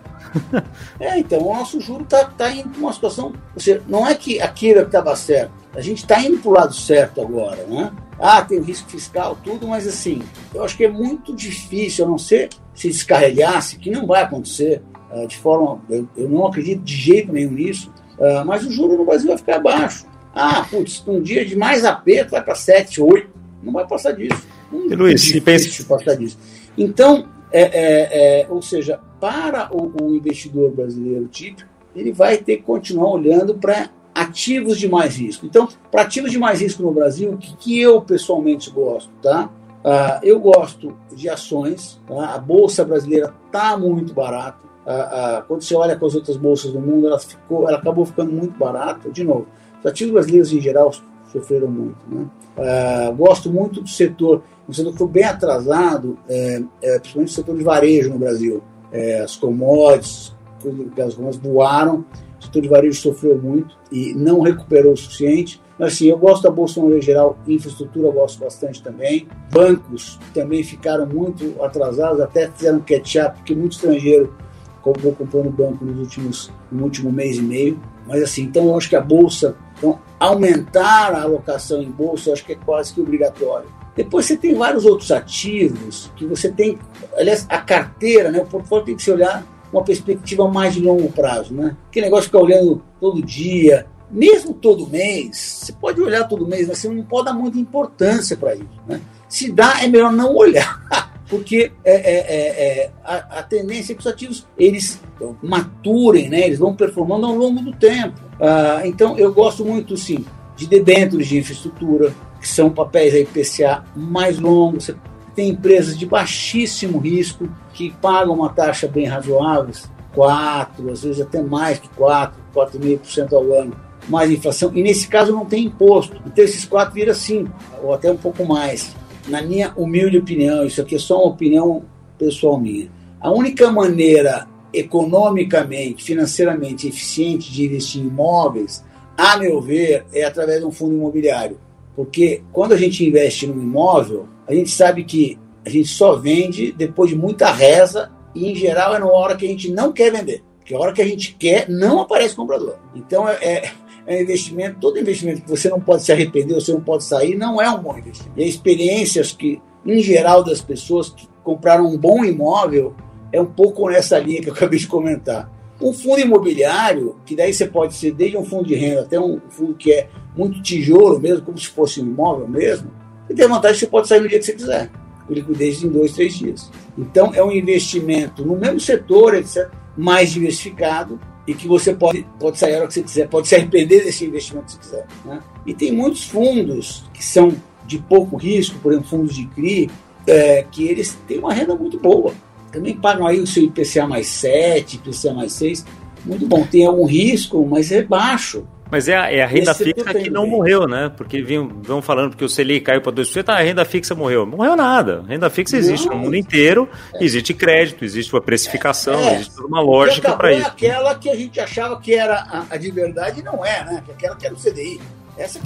Speaker 2: É, então, o nosso juro está tá indo para uma situação. Ou seja, não é que aquilo estava certo. A gente está indo para o lado certo agora, né? Ah, tem o risco fiscal, tudo, mas assim, eu acho que é muito difícil, a não ser se descarregasse, que não vai acontecer uh, de forma. Eu, eu, não acredito de jeito nenhum nisso, uh, mas o juro no Brasil vai ficar baixo. Ah, putz, um dia de mais aperto vai para 7, 8. Não vai passar disso.
Speaker 1: Não Luiz, se pensa...
Speaker 2: passar disso. Então, é, é, é, ou seja, para o, o investidor brasileiro típico, ele vai ter que continuar olhando para ativos de mais risco. Então, para ativos de mais risco no Brasil, o que, que eu pessoalmente gosto, tá? Uh, eu gosto de ações, tá? a bolsa brasileira está muito barata. Uh, uh, quando você olha com as outras bolsas do mundo, ela, ficou, ela acabou ficando muito barata. De novo, os ativos brasileiros em geral sofreram muito. Né? gosto muito do setor, um setor que foi bem atrasado, é, é, principalmente o setor de varejo no Brasil. É, as commodities, as commodities voaram o setor de varejo sofreu muito e não recuperou o suficiente. Mas assim, eu gosto da Bolsa no geral, infraestrutura gosto bastante também. Bancos também ficaram muito atrasados, até fizeram catch-up, porque muito estrangeiro acabou comprando banco nos últimos, no último mês e meio. Mas assim, então eu acho que a Bolsa, então, aumentar a alocação em Bolsa, eu acho que é quase que obrigatório. Depois você tem vários outros ativos que você tem, aliás, a carteira, né, o portfólio tem que se olhar uma perspectiva mais de longo prazo, né? Que negócio de ficar olhando todo dia, mesmo todo mês, você pode olhar todo mês, mas você não pode dar muita importância para isso, né? Se dá, é melhor não olhar, porque é, é, é, é, a, a, tendência é que os ativos eles maturem, né? Eles vão performando ao longo do tempo. Ah, então, eu gosto muito, sim, de debêntures de infraestrutura, que são papéis aí PCA mais longos, você tem empresas de baixíssimo risco que pagam uma taxa bem razoável, 4, às vezes até mais que 4, 4,5% ao ano, mais inflação, e nesse caso não tem imposto. Então esses 4 vira 5, ou até um pouco mais. Na minha humilde opinião, isso aqui é só uma opinião pessoal minha. A única maneira economicamente, financeiramente eficiente de investir em imóveis, a meu ver, é através de um fundo imobiliário. Porque quando a gente investe num imóvel, a gente sabe que a gente só vende depois de muita reza e, em geral, é na hora que a gente não quer vender. Porque a hora que a gente quer, não aparece comprador. Então, é, é, é investimento, todo investimento que você não pode se arrepender, você não pode sair, não é um bom investimento. E experiências que, em geral, das pessoas que compraram um bom imóvel é um pouco nessa linha que eu acabei de comentar. Um fundo imobiliário, que daí você pode ser desde um fundo de renda até um fundo que é muito tijolo mesmo, como se fosse um imóvel mesmo, e tem vantagem que você pode sair no dia que você quiser, com liquidez em dois, três dias. Então, é um investimento no mesmo setor, etc., mais diversificado e que você pode, pode sair a hora que você quiser, pode se arrepender desse investimento se quiser. Né? E tem muitos fundos que são de pouco risco, por exemplo, fundos de CRI, é, que eles têm uma renda muito boa. Também pagam aí o seu IPCA mais 7, IPCA mais 6. Muito bom. Tem algum risco, mas é baixo.
Speaker 1: Mas é a, é a renda Esse fixa que não morreu, né? Porque vinham, vão falando que o Selic caiu para 2%, ah, a renda fixa morreu. Não morreu nada. A renda fixa existe não. no mundo inteiro, é. existe crédito, existe uma precificação, é. existe uma lógica para isso.
Speaker 2: aquela que a gente achava que era a, a de verdade não é, né? Aquela que era o CDI.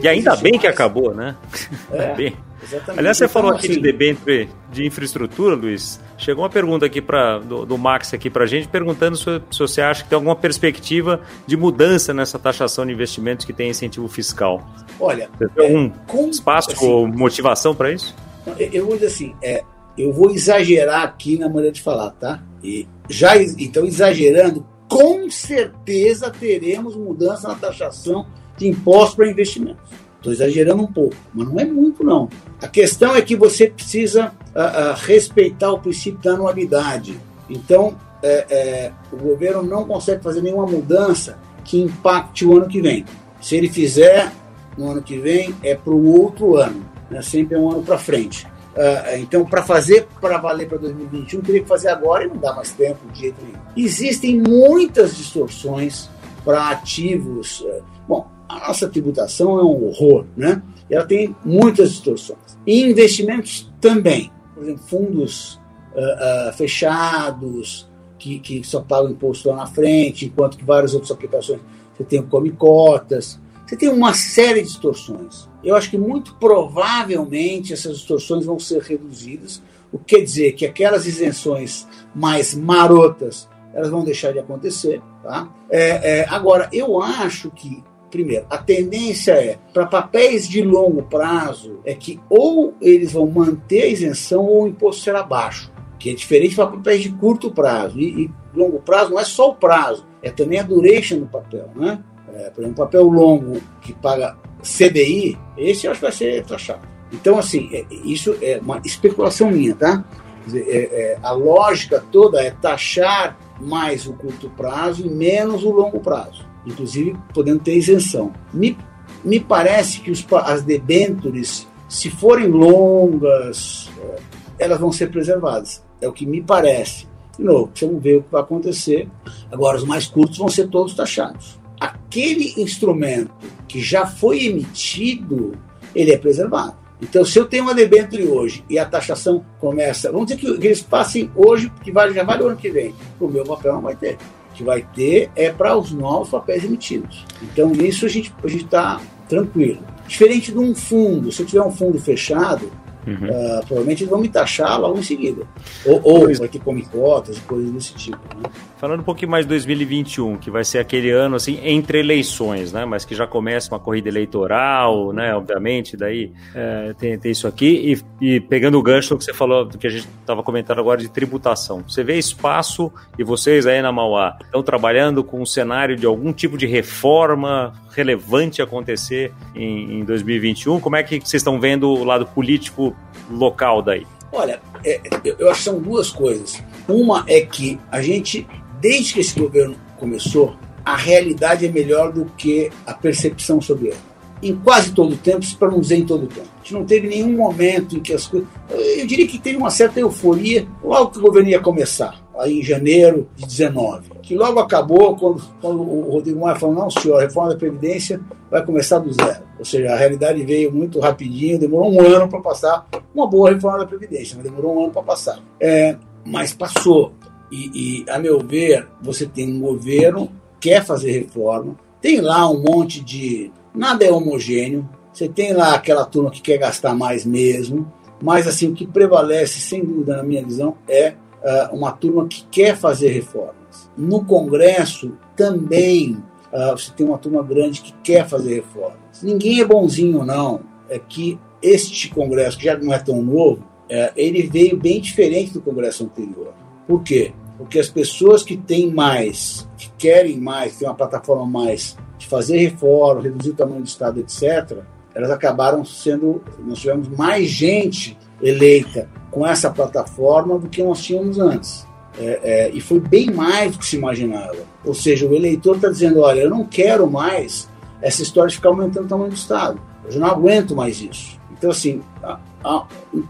Speaker 1: e ainda bem mais. que acabou, né? É. bem. Exatamente. Aliás, você então, falou aqui assim, de debênture de infraestrutura, Luiz. Chegou uma pergunta aqui pra, do, do Max aqui para a gente, perguntando se, se, você acha que tem alguma perspectiva de mudança nessa taxação de investimentos que tem incentivo fiscal.
Speaker 2: Olha,
Speaker 1: você tem algum é, com, espaço assim, ou motivação para isso?
Speaker 2: Eu vou dizer assim, é, eu vou exagerar aqui na maneira de falar, tá? E já então exagerando, com certeza teremos mudança na taxação de impostos para investimentos. Estou exagerando um pouco, mas não é muito, não. A questão é que você precisa uh, uh, respeitar o princípio da anualidade. Então, é, é, o governo não consegue fazer nenhuma mudança que impacte o ano que vem. Se ele fizer no ano que vem, é para o outro ano, né? sempre é um ano para frente. Uh, então, para fazer para valer para 2021, teria que fazer agora e não dá mais tempo de jeito nenhum. Existem muitas distorções para ativos. Uh, bom, a nossa tributação é um horror, né? Ela tem muitas distorções. E investimentos também. Por exemplo, fundos uh, uh, fechados, que, que só pagam imposto lá na frente, enquanto que várias outras aplicações você tem come cotas, você tem uma série de distorções. Eu acho que muito provavelmente essas distorções vão ser reduzidas, o que quer dizer que aquelas isenções mais marotas elas vão deixar de acontecer. Tá? É, é, agora, eu acho que primeiro, a tendência é, para papéis de longo prazo, é que ou eles vão manter a isenção ou o imposto será baixo, que é diferente para papéis de curto prazo. E, e, longo prazo não é só o prazo, é também a duration do papel. Né? É, por exemplo, papel longo que paga CDI, esse eu acho que vai ser taxado. Então, assim, é, isso é uma especulação minha, tá? Dizer, é, é, a lógica toda é taxar mais o curto prazo e menos o longo prazo, inclusive podendo ter isenção. Me, me parece que os, as debêntures, se forem longas, é, elas vão ser preservadas. É o que me parece. De novo, vamos ver o que vai acontecer. Agora, os mais curtos vão ser todos taxados. Aquele instrumento que já foi emitido, ele é preservado. Então, se eu tenho uma debênture hoje e a taxação começa, vamos dizer que eles passem hoje, que vale, já vale o ano que vem, o meu papel não vai ter. Que vai ter é para os novos papéis emitidos. Então, nisso a gente a está tranquilo. Diferente de um fundo, se eu tiver um fundo fechado, Uhum. Uh, provavelmente vão me taxar logo em seguida. Ou, ou vai ter come cotas e coisas desse tipo. Né?
Speaker 1: Falando um pouquinho mais de 2021, que vai ser aquele ano assim entre eleições, né? Mas que já começa uma corrida eleitoral, né? Obviamente, daí é, tem, tem, isso aqui. E, e, pegando o gancho que você falou, do que a gente estava comentando agora de tributação. Você vê espaço, e vocês aí na Mauá estão trabalhando com um cenário de algum tipo de reforma relevante acontecer em, em 2021? Como é que vocês estão vendo o lado político local daí?
Speaker 2: Olha, é, eu acho que são duas coisas. Uma é que a gente, desde que esse governo começou, a realidade é melhor do que a percepção sobre ela. Em quase todo o tempo, para não dizer em todo o tempo. Gente não teve nenhum momento em que as coisas. Eu diria que teve uma certa euforia logo que o governo ia começar, aí em janeiro de 19 que logo acabou quando, quando o Rodrigo Maia falou, não senhor, a reforma da Previdência vai começar do zero. Ou seja, a realidade veio muito rapidinho, demorou um ano para passar uma boa reforma da Previdência, mas demorou um ano para passar. É, mas passou. E, e, a meu ver, você tem um governo que quer fazer reforma, tem lá um monte de... Nada é homogêneo, você tem lá aquela turma que quer gastar mais mesmo, mas assim, o que prevalece, sem dúvida, na minha visão, é uh, uma turma que quer fazer reforma no Congresso também uh, você tem uma turma grande que quer fazer reformas. Ninguém é bonzinho, não. É que este Congresso, que já não é tão novo, é, ele veio bem diferente do Congresso anterior. Por quê? Porque as pessoas que têm mais, que querem mais, que têm uma plataforma mais de fazer reforma, reduzir o tamanho do Estado, etc., elas acabaram sendo. Nós tivemos mais gente eleita com essa plataforma do que nós tínhamos antes. É, é, e foi bem mais do que se imaginava. Ou seja, o eleitor está dizendo: olha, eu não quero mais essa história de ficar aumentando o tamanho do Estado. Eu já não aguento mais isso. Então, assim, a, a,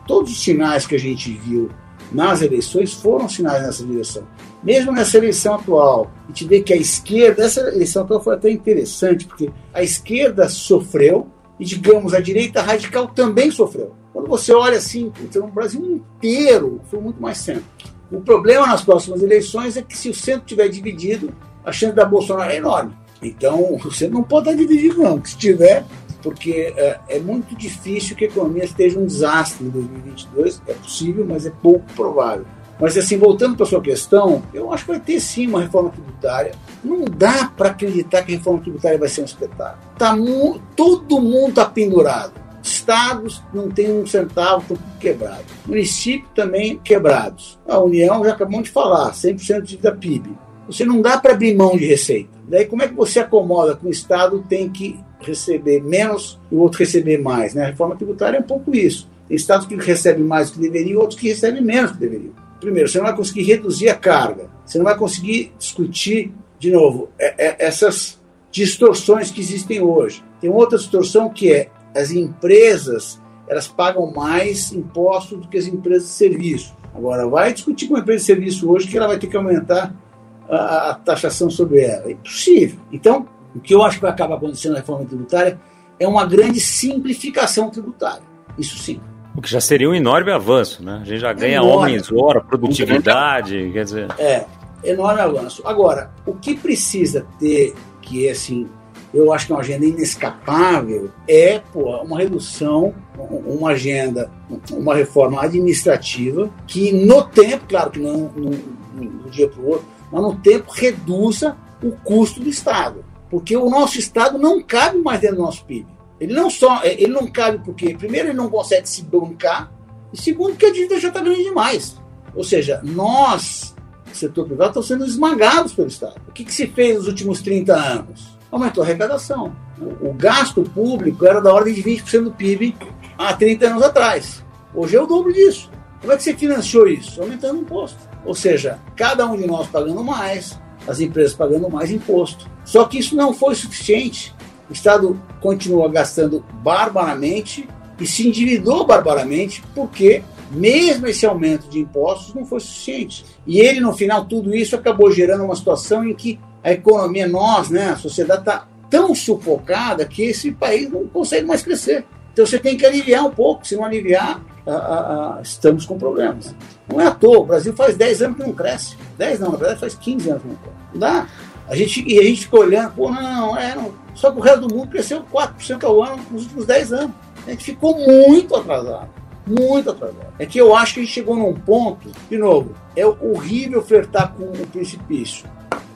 Speaker 2: todos os sinais que a gente viu nas eleições foram sinais nessa direção. Mesmo nessa eleição atual, a gente vê que a esquerda, essa eleição atual foi até interessante, porque a esquerda sofreu e, digamos, a direita radical também sofreu. Quando você olha assim, então, o Brasil inteiro foi muito mais centro. O problema nas próximas eleições é que se o centro tiver dividido, a chance da Bolsonaro é enorme. Então, o centro não pode estar dividido, não. Se tiver, porque é, é, muito difícil que a economia esteja um desastre em 2022. É possível, mas é pouco provável. Mas, assim, voltando para a sua questão, eu acho que vai ter sim uma reforma tributária. Não dá para acreditar que a reforma tributária vai ser um espetáculo. Tá, todo mundo está pendurado. Estados não têm um centavo, estão quebrados. Municípios também quebrados. A União, já acabamos de falar, 100% da PIB. Você não dá para abrir mão de receita. Daí como é que você acomoda que o Estado tem que receber menos e o outro receber mais? Né? A reforma tributária é um pouco isso. Tem estados que recebem mais do que deveriam, outros que recebem menos do que deveriam. Primeiro, você não vai conseguir reduzir a carga. Você não vai conseguir discutir, de novo, é, é, essas distorções que existem hoje. Tem outra distorção que é as empresas elas pagam mais impostos do que as empresas de serviço. Agora, vai discutir com uma empresa de serviço hoje que ela vai ter que aumentar a, a taxação sobre ela. É impossível. Então, o que eu acho que vai acabar acontecendo na reforma tributária é uma grande simplificação tributária. Isso sim.
Speaker 1: O que já seria um enorme avanço, né? A gente já ganha enorme. homens hora, produtividade, quer dizer.
Speaker 2: É, enorme avanço. Agora, o que precisa ter que é assim, eu acho que é uma agenda inescapável, é pô, uma redução, uma agenda, uma reforma administrativa que no tempo, claro que não no, no dia para o outro, mas no tempo reduza o custo do Estado. Porque o nosso Estado não cabe mais dentro do nosso PIB. Ele não só ele não cabe porque, primeiro, ele não consegue se bancar, e segundo, porque a dívida já está grande demais. Ou seja, nós, setor privado, estamos sendo esmagados pelo Estado. O que, que se fez nos últimos 30 anos? Aumentou a arrecadação. O, o gasto público era da ordem de 20% do PIB há 30 anos atrás. Hoje é o dobro disso. Como é que você financiou isso? Aumentando o imposto. Ou seja, cada um de nós pagando mais, as empresas pagando mais imposto. Só que isso não foi suficiente. O Estado continua gastando barbaramente e se endividou barbaramente porque mesmo esse aumento de impostos não foi suficiente. E ele, no final, tudo isso acabou gerando uma situação em que a economia, nós, né, a sociedade está tão sufocada que esse país não consegue mais crescer. Então você tem que aliviar um pouco, se não aliviar, a, a, a, estamos com problemas. Não é à toa, o Brasil faz 10 anos que não cresce. 10 não, na verdade faz 15 anos que não cresce. Não dá. A gente, e a gente fica olhando, pô, não, é, não. Só que o resto do mundo cresceu 4% ao ano nos últimos 10 anos. A gente ficou muito atrasado. Muito atrasado. É que eu acho que a gente chegou num ponto, de novo, é horrível flertar com o precipício.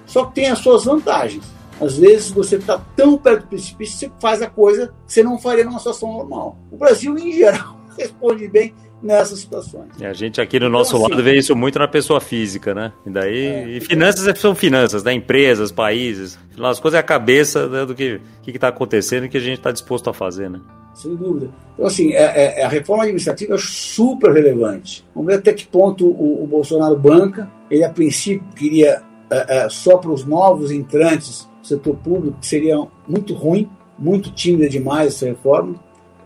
Speaker 2: Só que tem as suas vantagens. Às vezes você está tão perto do precipício, você faz a coisa que você não faria numa situação normal. O Brasil, em geral, responde bem nessas situações.
Speaker 1: E a gente aqui no nosso então, assim, lado vê isso muito na pessoa física, né? E daí, é, e finanças é são finanças, né? Empresas, países, as coisas é a cabeça né, do que está acontecendo e que a gente está disposto a fazer, né?
Speaker 2: Sem dúvida. Então, assim, é, é, a reforma administrativa é super relevante. Vamos ver até que ponto o, o Bolsonaro banca. Ele, a princípio, queria é, é, só para os novos entrantes do setor público, que seria muito ruim, muito tímida demais essa reforma.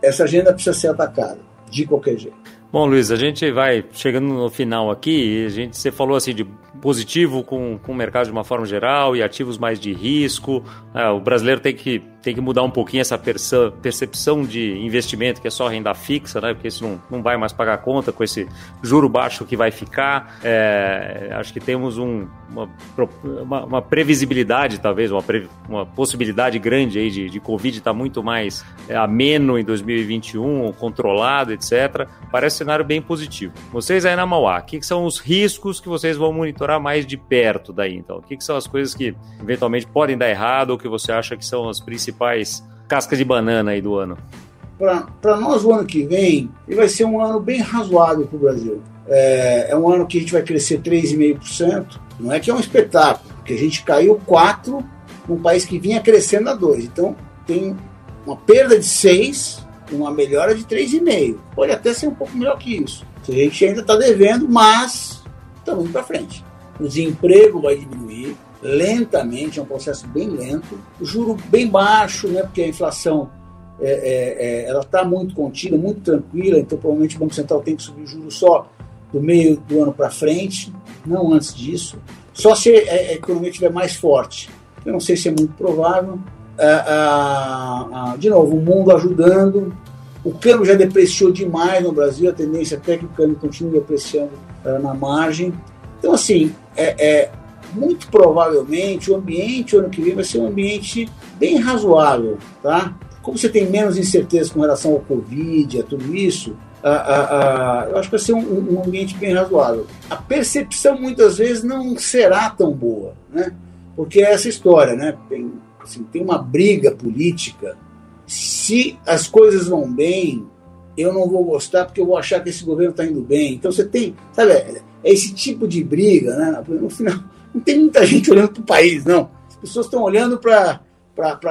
Speaker 2: Essa agenda precisa ser atacada, de qualquer jeito.
Speaker 1: Bom, Luiz, a gente vai chegando no final aqui. A gente, você falou assim de positivo com, com o mercado de uma forma geral e ativos mais de risco. É, o brasileiro tem que tem que mudar um pouquinho essa percepção de investimento, que é só renda fixa, né? Porque isso não, não vai mais pagar conta com esse juro baixo que vai ficar. É, acho que temos um, uma, uma, uma, previsibilidade, talvez, uma, pre, uma possibilidade grande aí de, de Covid estar tá muito mais é, ameno em 2021, controlado, etc. Parece um cenário bem positivo. Vocês aí na Mauá, o que, que, são os riscos que vocês vão monitorar mais de perto daí, então? O que, que são as coisas que eventualmente podem dar errado ou que você acha que são as principais principais cascas de banana aí do ano?
Speaker 2: Para nós, o ano que vem, ele vai ser um ano bem razoável para o Brasil. É, é, um ano que a gente vai crescer 3,5%. Não é que é um espetáculo, porque a gente caiu 4% num país que vinha crescendo a 2%. Então, tem uma perda de 6% uma melhora de 3,5%. Pode até ser um pouco melhor que isso. A gente ainda está devendo, mas estamos indo para frente. O desemprego vai diminuir, lentamente, é um processo bem lento, o juro bem baixo, né, porque a inflação é, é, é ela está muito contida, muito tranquila, então provavelmente o Banco Central tem que subir o juro só do meio do ano para frente, não antes disso. Só se a economia estiver mais forte. Eu não sei se é muito provável. de novo, o mundo ajudando. O câmbio já depreciou demais no Brasil, a tendência até que o câmbio continue depreciando na margem. Então, assim, é, é muito provavelmente o ambiente o ano que vem vai ser um ambiente bem razoável, tá? Como você tem menos incerteza com relação ao Covid, a tudo isso, a, a, a, eu acho que vai ser um, um, ambiente bem razoável. A percepção muitas vezes não será tão boa, né? Porque é essa história, né? Tem, assim, tem uma briga política. Se as coisas vão bem, eu não vou gostar porque eu vou achar que esse governo está indo bem. Então você tem, sabe, é esse tipo de briga, né? No final, não tem muita gente olhando para o país, não. As pessoas estão olhando para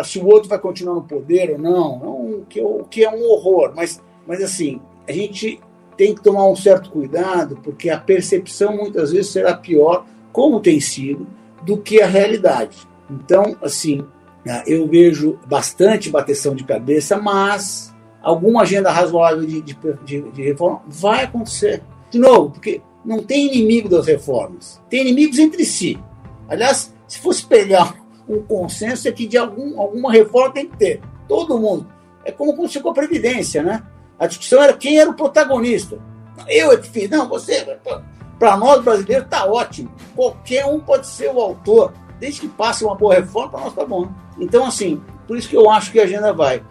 Speaker 2: se o outro vai continuar no poder ou não, não o, que, o que é um horror. Mas, mas, assim, a gente tem que tomar um certo cuidado, porque a percepção muitas vezes será pior, como tem sido, do que a realidade. Então, assim, ah, eu vejo bastante bateção de cabeça, mas alguma agenda razoável de, de, de, de reforma vai acontecer. De novo, porque não tem inimigo das reformas, tem inimigos entre si. Aliás, se fosse pegar um consenso, é que de algum, alguma reforma tem que ter. Todo mundo. É como aconteceu com a Previdência, né? A discussão era quem era o protagonista. Eu é que fiz. Não, você. Para nós brasileiros está ótimo. Qualquer um pode ser o autor. Desde que passe uma boa reforma, para nós tá bom. Então, assim, por isso que eu acho que a agenda vai.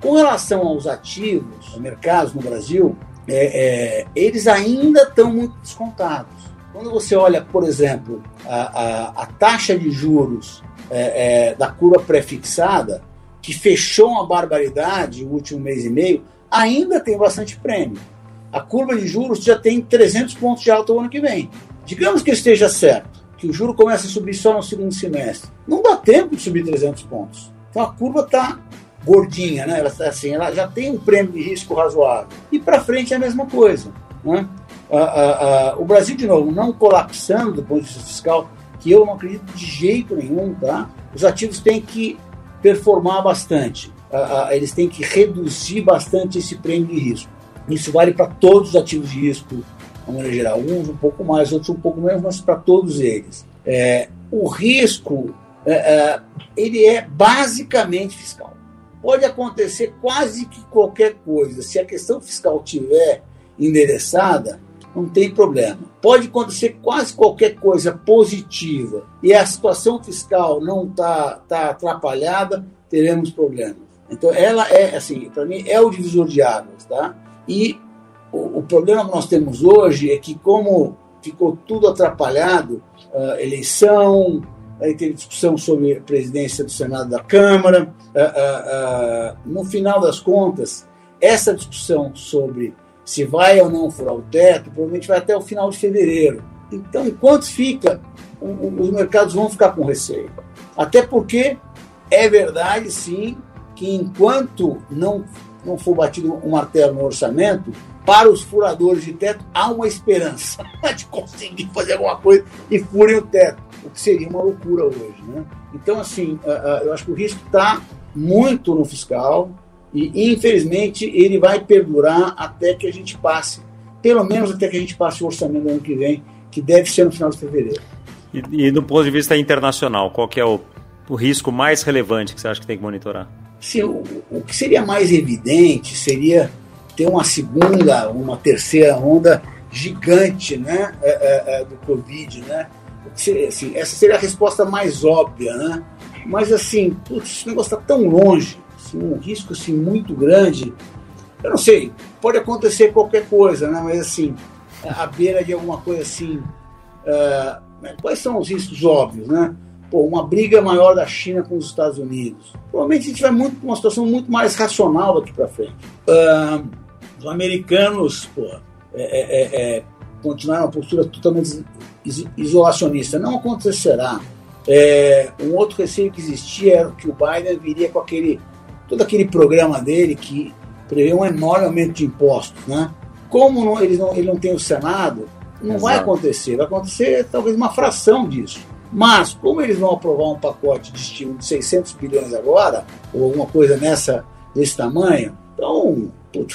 Speaker 2: Com relação aos ativos, mercados no Brasil, é, é, eles ainda estão muito descontados. Quando você olha, por exemplo, a, a, a taxa de juros é, é da curva pré-fixada, que fechou uma barbaridade o último mês e meio, ainda tem bastante prêmio. A curva de juros já tem 300 pontos de alta o ano que vem. Digamos que esteja certo, que o juro comece a subir só no segundo semestre. Não dá tempo de subir 300 pontos. Então a curva está gordinha, né? Ela, assim, ela já tem um prêmio de risco razoável. E para frente é a mesma coisa. Né? o Brasil, de novo, não colapsando do ponto de vista fiscal, que eu não acredito de jeito nenhum, tá? Os ativos têm que performar bastante. eles têm que reduzir bastante esse prêmio de risco. Isso vale para todos os ativos de risco, de maneira geral. Uns um pouco mais, outros um pouco menos, mas para todos eles. É, o risco, é, é, ele é basicamente fiscal. Pode acontecer quase que qualquer coisa. Se a questão fiscal tiver endereçada, não tem problema. Pode acontecer quase qualquer coisa positiva e a situação fiscal não está tá atrapalhada, teremos problemas. Então, ela é, assim, para mim, é o divisor de águas, tá? E o, o, problema que nós temos hoje é que, como ficou tudo atrapalhado, uh, eleição, aí teve discussão sobre a presidência do Senado da Câmara, uh, uh, no final das contas, essa discussão sobre se vai ou não furar o teto, provavelmente vai até o final de fevereiro. Então, enquanto fica, os mercados vão ficar com receio. Até porque é verdade, sim, que enquanto não, não for batido um martelo no orçamento, para os furadores de teto há uma esperança de conseguir fazer alguma coisa e furem o teto, o que seria uma loucura hoje. Né? Então, assim, eu acho que o risco está muito no fiscal, e, infelizmente, ele vai perdurar até que a gente passe, pelo menos até que a gente passe o orçamento do ano que vem, que deve ser no final de fevereiro.
Speaker 1: E, e do ponto de vista internacional, qual que é o, o risco mais relevante que você acha que tem que monitorar?
Speaker 2: Sim, o, o que seria mais evidente seria ter uma segunda, uma terceira onda gigante né, é, é, é do Covid, né? Assim, essa seria a resposta mais óbvia, né? Mas assim, putz, esse negócio está tão longe assim, um risco assim, muito grande. Eu não sei, pode acontecer qualquer coisa, né? mas assim, à beira de alguma coisa assim. Uh, quais são os riscos óbvios, né? Pô, uma briga maior da China com os Estados Unidos. Provavelmente a gente vai muito uma situação muito mais racional daqui para frente. Uh, os americanos, pô, é, é, é, é continuaram uma postura totalmente isolacionista. Não acontecerá. É, um outro receio que existia era que o Biden viria com aquele todo aquele programa dele que prevê um enorme aumento de impostos, né? Como não, ele, não, ele não tem o Senado, não Exato. vai acontecer. Vai acontecer talvez uma fração disso. Mas, como eles vão aprovar um pacote de estímulo de 600 bilhões agora, ou alguma coisa nessa, desse tamanho, então,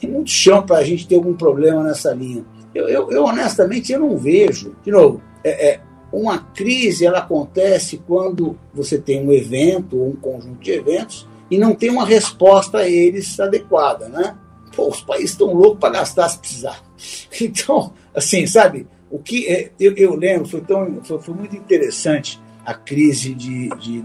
Speaker 2: tem muito chão para a gente ter algum problema nessa linha. Eu, eu, eu, honestamente, eu não vejo. De novo, é, é, uma crise ela acontece quando você tem um evento ou um conjunto de eventos e não tem uma resposta a eles adequada, né? Pô, os países estão loucos para gastar se precisar. Então, assim, sabe, o que é, eu, eu, lembro, foi, tão, foi, foi, muito interessante a crise de, de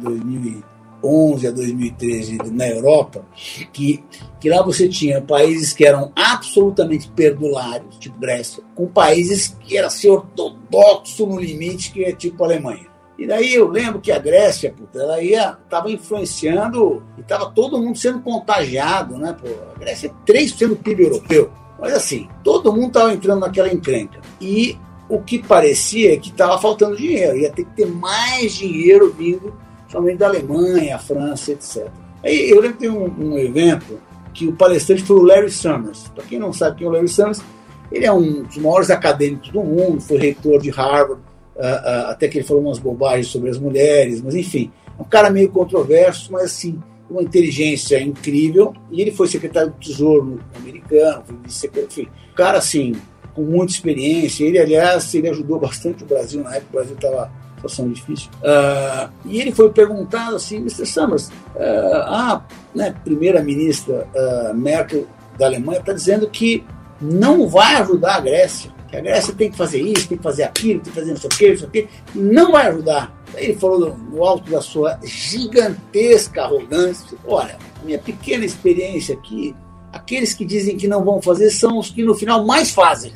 Speaker 2: 2011 a 2013 na Europa, que, que lá você tinha países que eram absolutamente perdulários, tipo Grécia, com países que eram assim, ortodoxo no limite, que é tipo Alemanha. E daí eu lembro que a Grécia, puta, ela ia, estava influenciando e estava todo mundo sendo contagiado, né? Pô, a Grécia é 3% do PIB europeu. Mas assim, todo mundo estava entrando naquela encrenca. E o que parecia é que estava faltando dinheiro, ia ter que ter mais dinheiro vindo, somente da Alemanha, França, etc. Aí eu lembro tem um, um evento que o palestrante foi o Larry Summers. Para quem não sabe quem é o Larry Summers, ele é um dos maiores acadêmicos do mundo, foi reitor de Harvard, uh, até que ele falou umas bobagens sobre as mulheres, mas enfim, é um cara meio controverso, mas assim, uma inteligência incrível, e ele foi secretário do Tesouro americano, enfim, um cara assim, com muita experiência, ele aliás, ele ajudou bastante o Brasil, na época o Brasil estava situação difícil. Uh, e ele foi perguntado assim, Mr. Summers, uh, a né, primeira-ministra uh, Merkel da Alemanha está dizendo que não vai ajudar a Grécia que a Grécia tem que fazer isso, tem que fazer aquilo, tem que fazer não sei o quê, não sei o quê, não vai ajudar. Ele falou no alto da sua gigantesca arrogância: olha, minha pequena experiência aqui, aqueles que dizem que não vão fazer são os que no final mais fazem.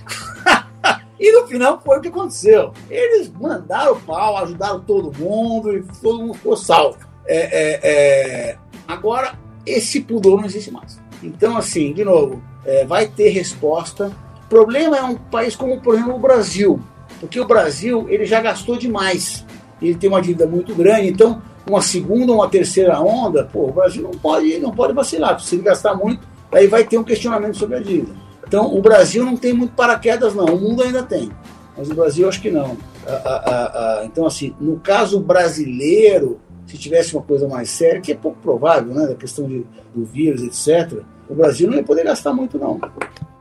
Speaker 2: E no final foi o que aconteceu. Eles mandaram o pau, ajudaram todo mundo e todo mundo ficou salvo. É, é, é... Agora, esse pudor não existe mais. Então, assim, de novo, é, vai ter resposta. O problema é um país como, por exemplo, o Brasil, porque o Brasil ele já gastou demais. Ele tem uma dívida muito grande, então uma segunda, uma terceira onda, pô, o Brasil não pode, não pode vacilar. Se ele gastar muito, aí vai ter um questionamento sobre a dívida. Então, o Brasil não tem muito paraquedas, não. O mundo ainda tem, mas o Brasil acho que não. então, assim, no caso brasileiro, se tivesse uma coisa mais séria, que é pouco provável, né, da questão de, do vírus, etc., o Brasil não ia poder gastar muito, não.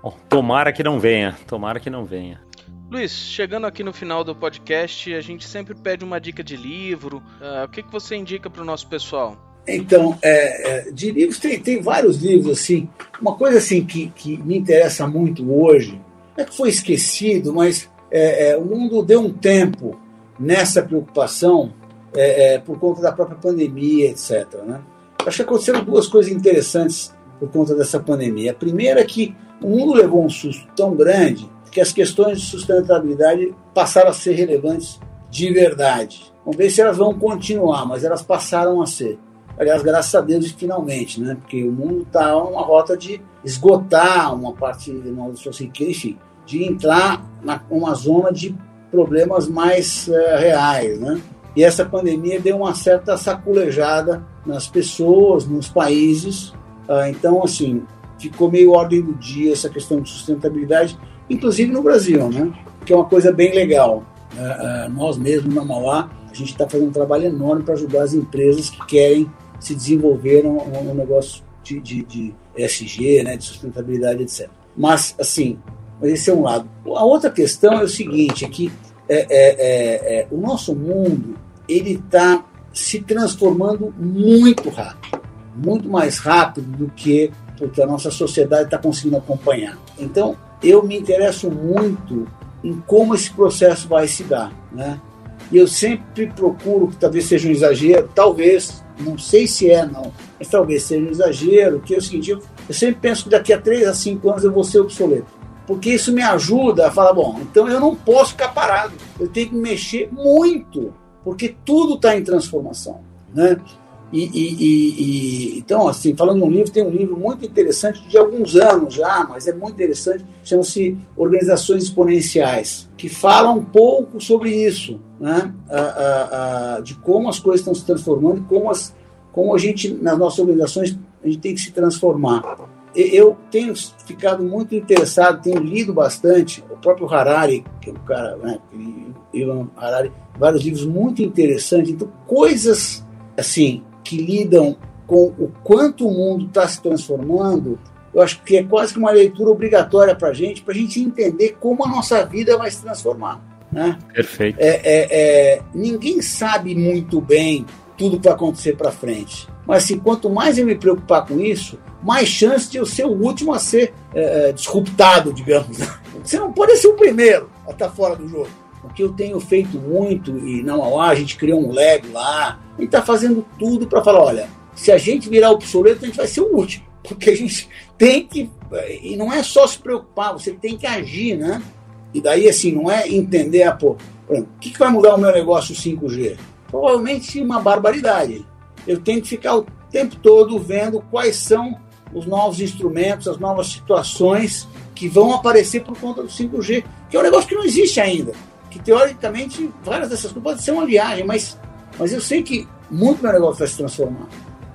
Speaker 1: Bom, tomara que não venha, tomara que não venha.
Speaker 3: Luiz, chegando aqui no final do podcast, a gente sempre pede uma dica de livro. Uh, o que, que você indica para o nosso pessoal?
Speaker 2: Então, é, é, de livros, tem, tem vários livros, assim. Uma coisa assim que, que me interessa muito hoje, é que foi esquecido, mas é, é o mundo deu um tempo nessa preocupação é, é, por conta da própria pandemia, etc. Né? Acho que aconteceram duas coisas interessantes por conta dessa pandemia. A primeira é que o mundo levou um susto tão grande que as questões de sustentabilidade passaram a ser relevantes de verdade. Vamos ver se elas vão continuar, mas elas passaram a ser. Aliás, graças a Deus, finalmente, né? Porque o mundo está numa rota de esgotar uma parte da sua enfim, de entrar numa zona de problemas mais uh, reais, né? E essa pandemia deu uma certa saculejada nas pessoas, nos países, ah, então, assim, ficou meio ordem do dia essa questão de sustentabilidade, inclusive no Brasil, né? Que é uma coisa bem legal. Ah, nós mesmos, na Mauá, a gente está fazendo um trabalho enorme para ajudar as empresas que querem se desenvolver um, negócio de, de, de ESG, né, de sustentabilidade, etc. Mas, assim, esse é um lado. A outra questão é o seguinte, é que é, é, é, é o nosso mundo ele está se transformando muito rápido muito mais rápido do que porque a nossa sociedade está conseguindo acompanhar. Então, eu me interesso muito em como esse processo vai se dar, né? E eu sempre procuro, que talvez seja um exagero, talvez, não sei se é não, mas talvez seja um exagero, que é o seguinte, eu, eu sempre penso que daqui a 3 a 5 anos eu vou ser obsoleto. Porque isso me ajuda a falar, bom, então eu não posso ficar parado, eu tenho que mexer muito, porque tudo está em transformação, né? E, e, e, então, assim, falando de um livro, tem um livro muito interessante de alguns anos já, mas é muito interessante, chama-se Organizações Exponenciais, que fala um pouco sobre isso, né? de como as coisas estão se transformando como, as, como a gente, nas nossas organizações, a gente tem que se transformar. Eu tenho ficado muito interessado, tenho lido bastante, o próprio Harari, que é o cara, né, Ivan Harari, vários livros muito interessantes, então coisas assim que lidam com o quanto o mundo está se transformando, eu acho que é quase que uma leitura obrigatória para a gente, para a gente entender como a nossa vida vai se transformar. Né?
Speaker 1: Perfeito.
Speaker 2: É, é, é, ninguém sabe muito bem tudo que vai acontecer para frente. Mas assim, quanto mais eu me preocupar com isso, mais chance de eu ser o último a ser é, é disruptado, digamos. Você não pode ser o primeiro a estar tá fora do jogo. O que eu tenho feito muito, e na Mauá a gente criou um lab lá, e está fazendo tudo para falar, olha, se a gente virar obsoleto, a gente vai ser o último. Porque a gente tem que. E não é só se preocupar, você tem que agir, né? E daí, assim, não é entender, a ah, pô, o que, que vai mudar o meu negócio 5G? Provavelmente uma barbaridade. Eu tenho que ficar o tempo todo vendo quais são os novos instrumentos, as novas situações que vão aparecer por conta do 5G, que é um negócio que não existe ainda que teoricamente várias dessas coisas podem ser uma viagem, mas, mas eu sei que muito meu negócio vai se transformar.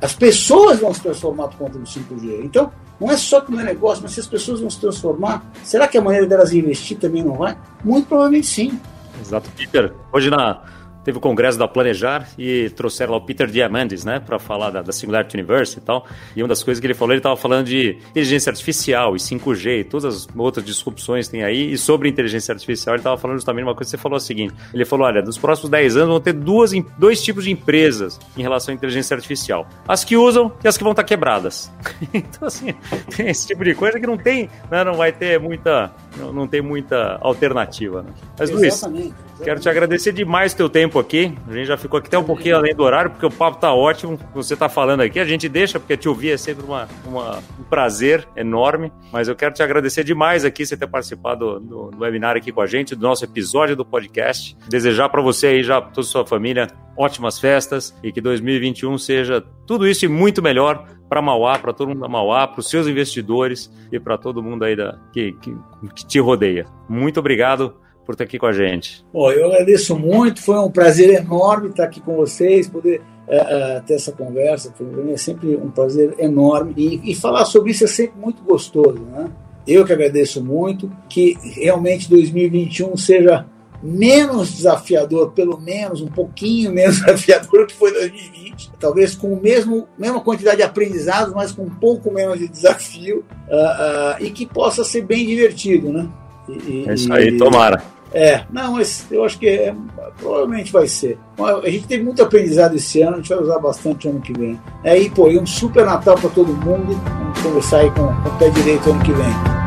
Speaker 2: As pessoas vão se transformar por conta do 5G. Então, não é só que o meu negócio, mas se as pessoas vão se transformar, será que a maneira delas investir também não vai? Muito provavelmente sim.
Speaker 1: Exato, Peter. Hoje na, teve o congresso da Planejar e trouxeram lá o Peter Diamandis, né, para falar da, da, Singularity Universe e tal. E uma das coisas que ele falou, ele estava falando de inteligência artificial e 5G e todas as outras disrupções que tem aí. E sobre inteligência artificial, ele estava falando justamente uma coisa que você falou a seguinte: ele falou, olha, nos próximos 10 anos vão ter duas, dois tipos de empresas em relação à inteligência artificial: as que usam e as que vão estar tá quebradas. então, assim, tem esse tipo de coisa que não tem, né, não vai ter muita não, não tem muita alternativa. Né? Mas, Exatamente. Luiz, Quero te agradecer demais o teu tempo aqui. A gente já ficou aqui até um pouquinho além do horário, porque o papo tá ótimo. Você tá falando aqui, a gente deixa, porque te ouvir é sempre uma, uma um prazer enorme. Mas eu quero te agradecer demais aqui você ter participado do, do webinar aqui com a gente, do nosso episódio do podcast. Desejar para você aí, já toda a sua família, ótimas festas e que 2021 seja tudo isso e muito melhor para Mauá, para todo mundo da Mauá, para os seus investidores e para todo mundo aí da, que, que, que te rodeia. Muito obrigado por estar aqui com a gente.
Speaker 2: Bom, eu agradeço muito, foi um prazer enorme estar aqui com vocês, poder é, é, ter essa conversa, é sempre um prazer enorme e, e, falar sobre isso é sempre muito gostoso, né? Eu que agradeço muito, que realmente 2021 seja menos desafiador, pelo menos um pouquinho menos desafiador que foi 2020, talvez com o mesmo mesma quantidade de aprendizados, mas com um pouco menos de desafio uh, uh, e que possa ser bem divertido, né?
Speaker 1: E, é isso aí, tomara.
Speaker 2: É, não, mas eu acho que é, provavelmente vai ser. A gente teve muito aprendizado esse ano, a gente vai usar bastante ano que vem. É, e, pô, e um super Natal para todo mundo. Vamos conversar aí com, com o pé direito ano que vem.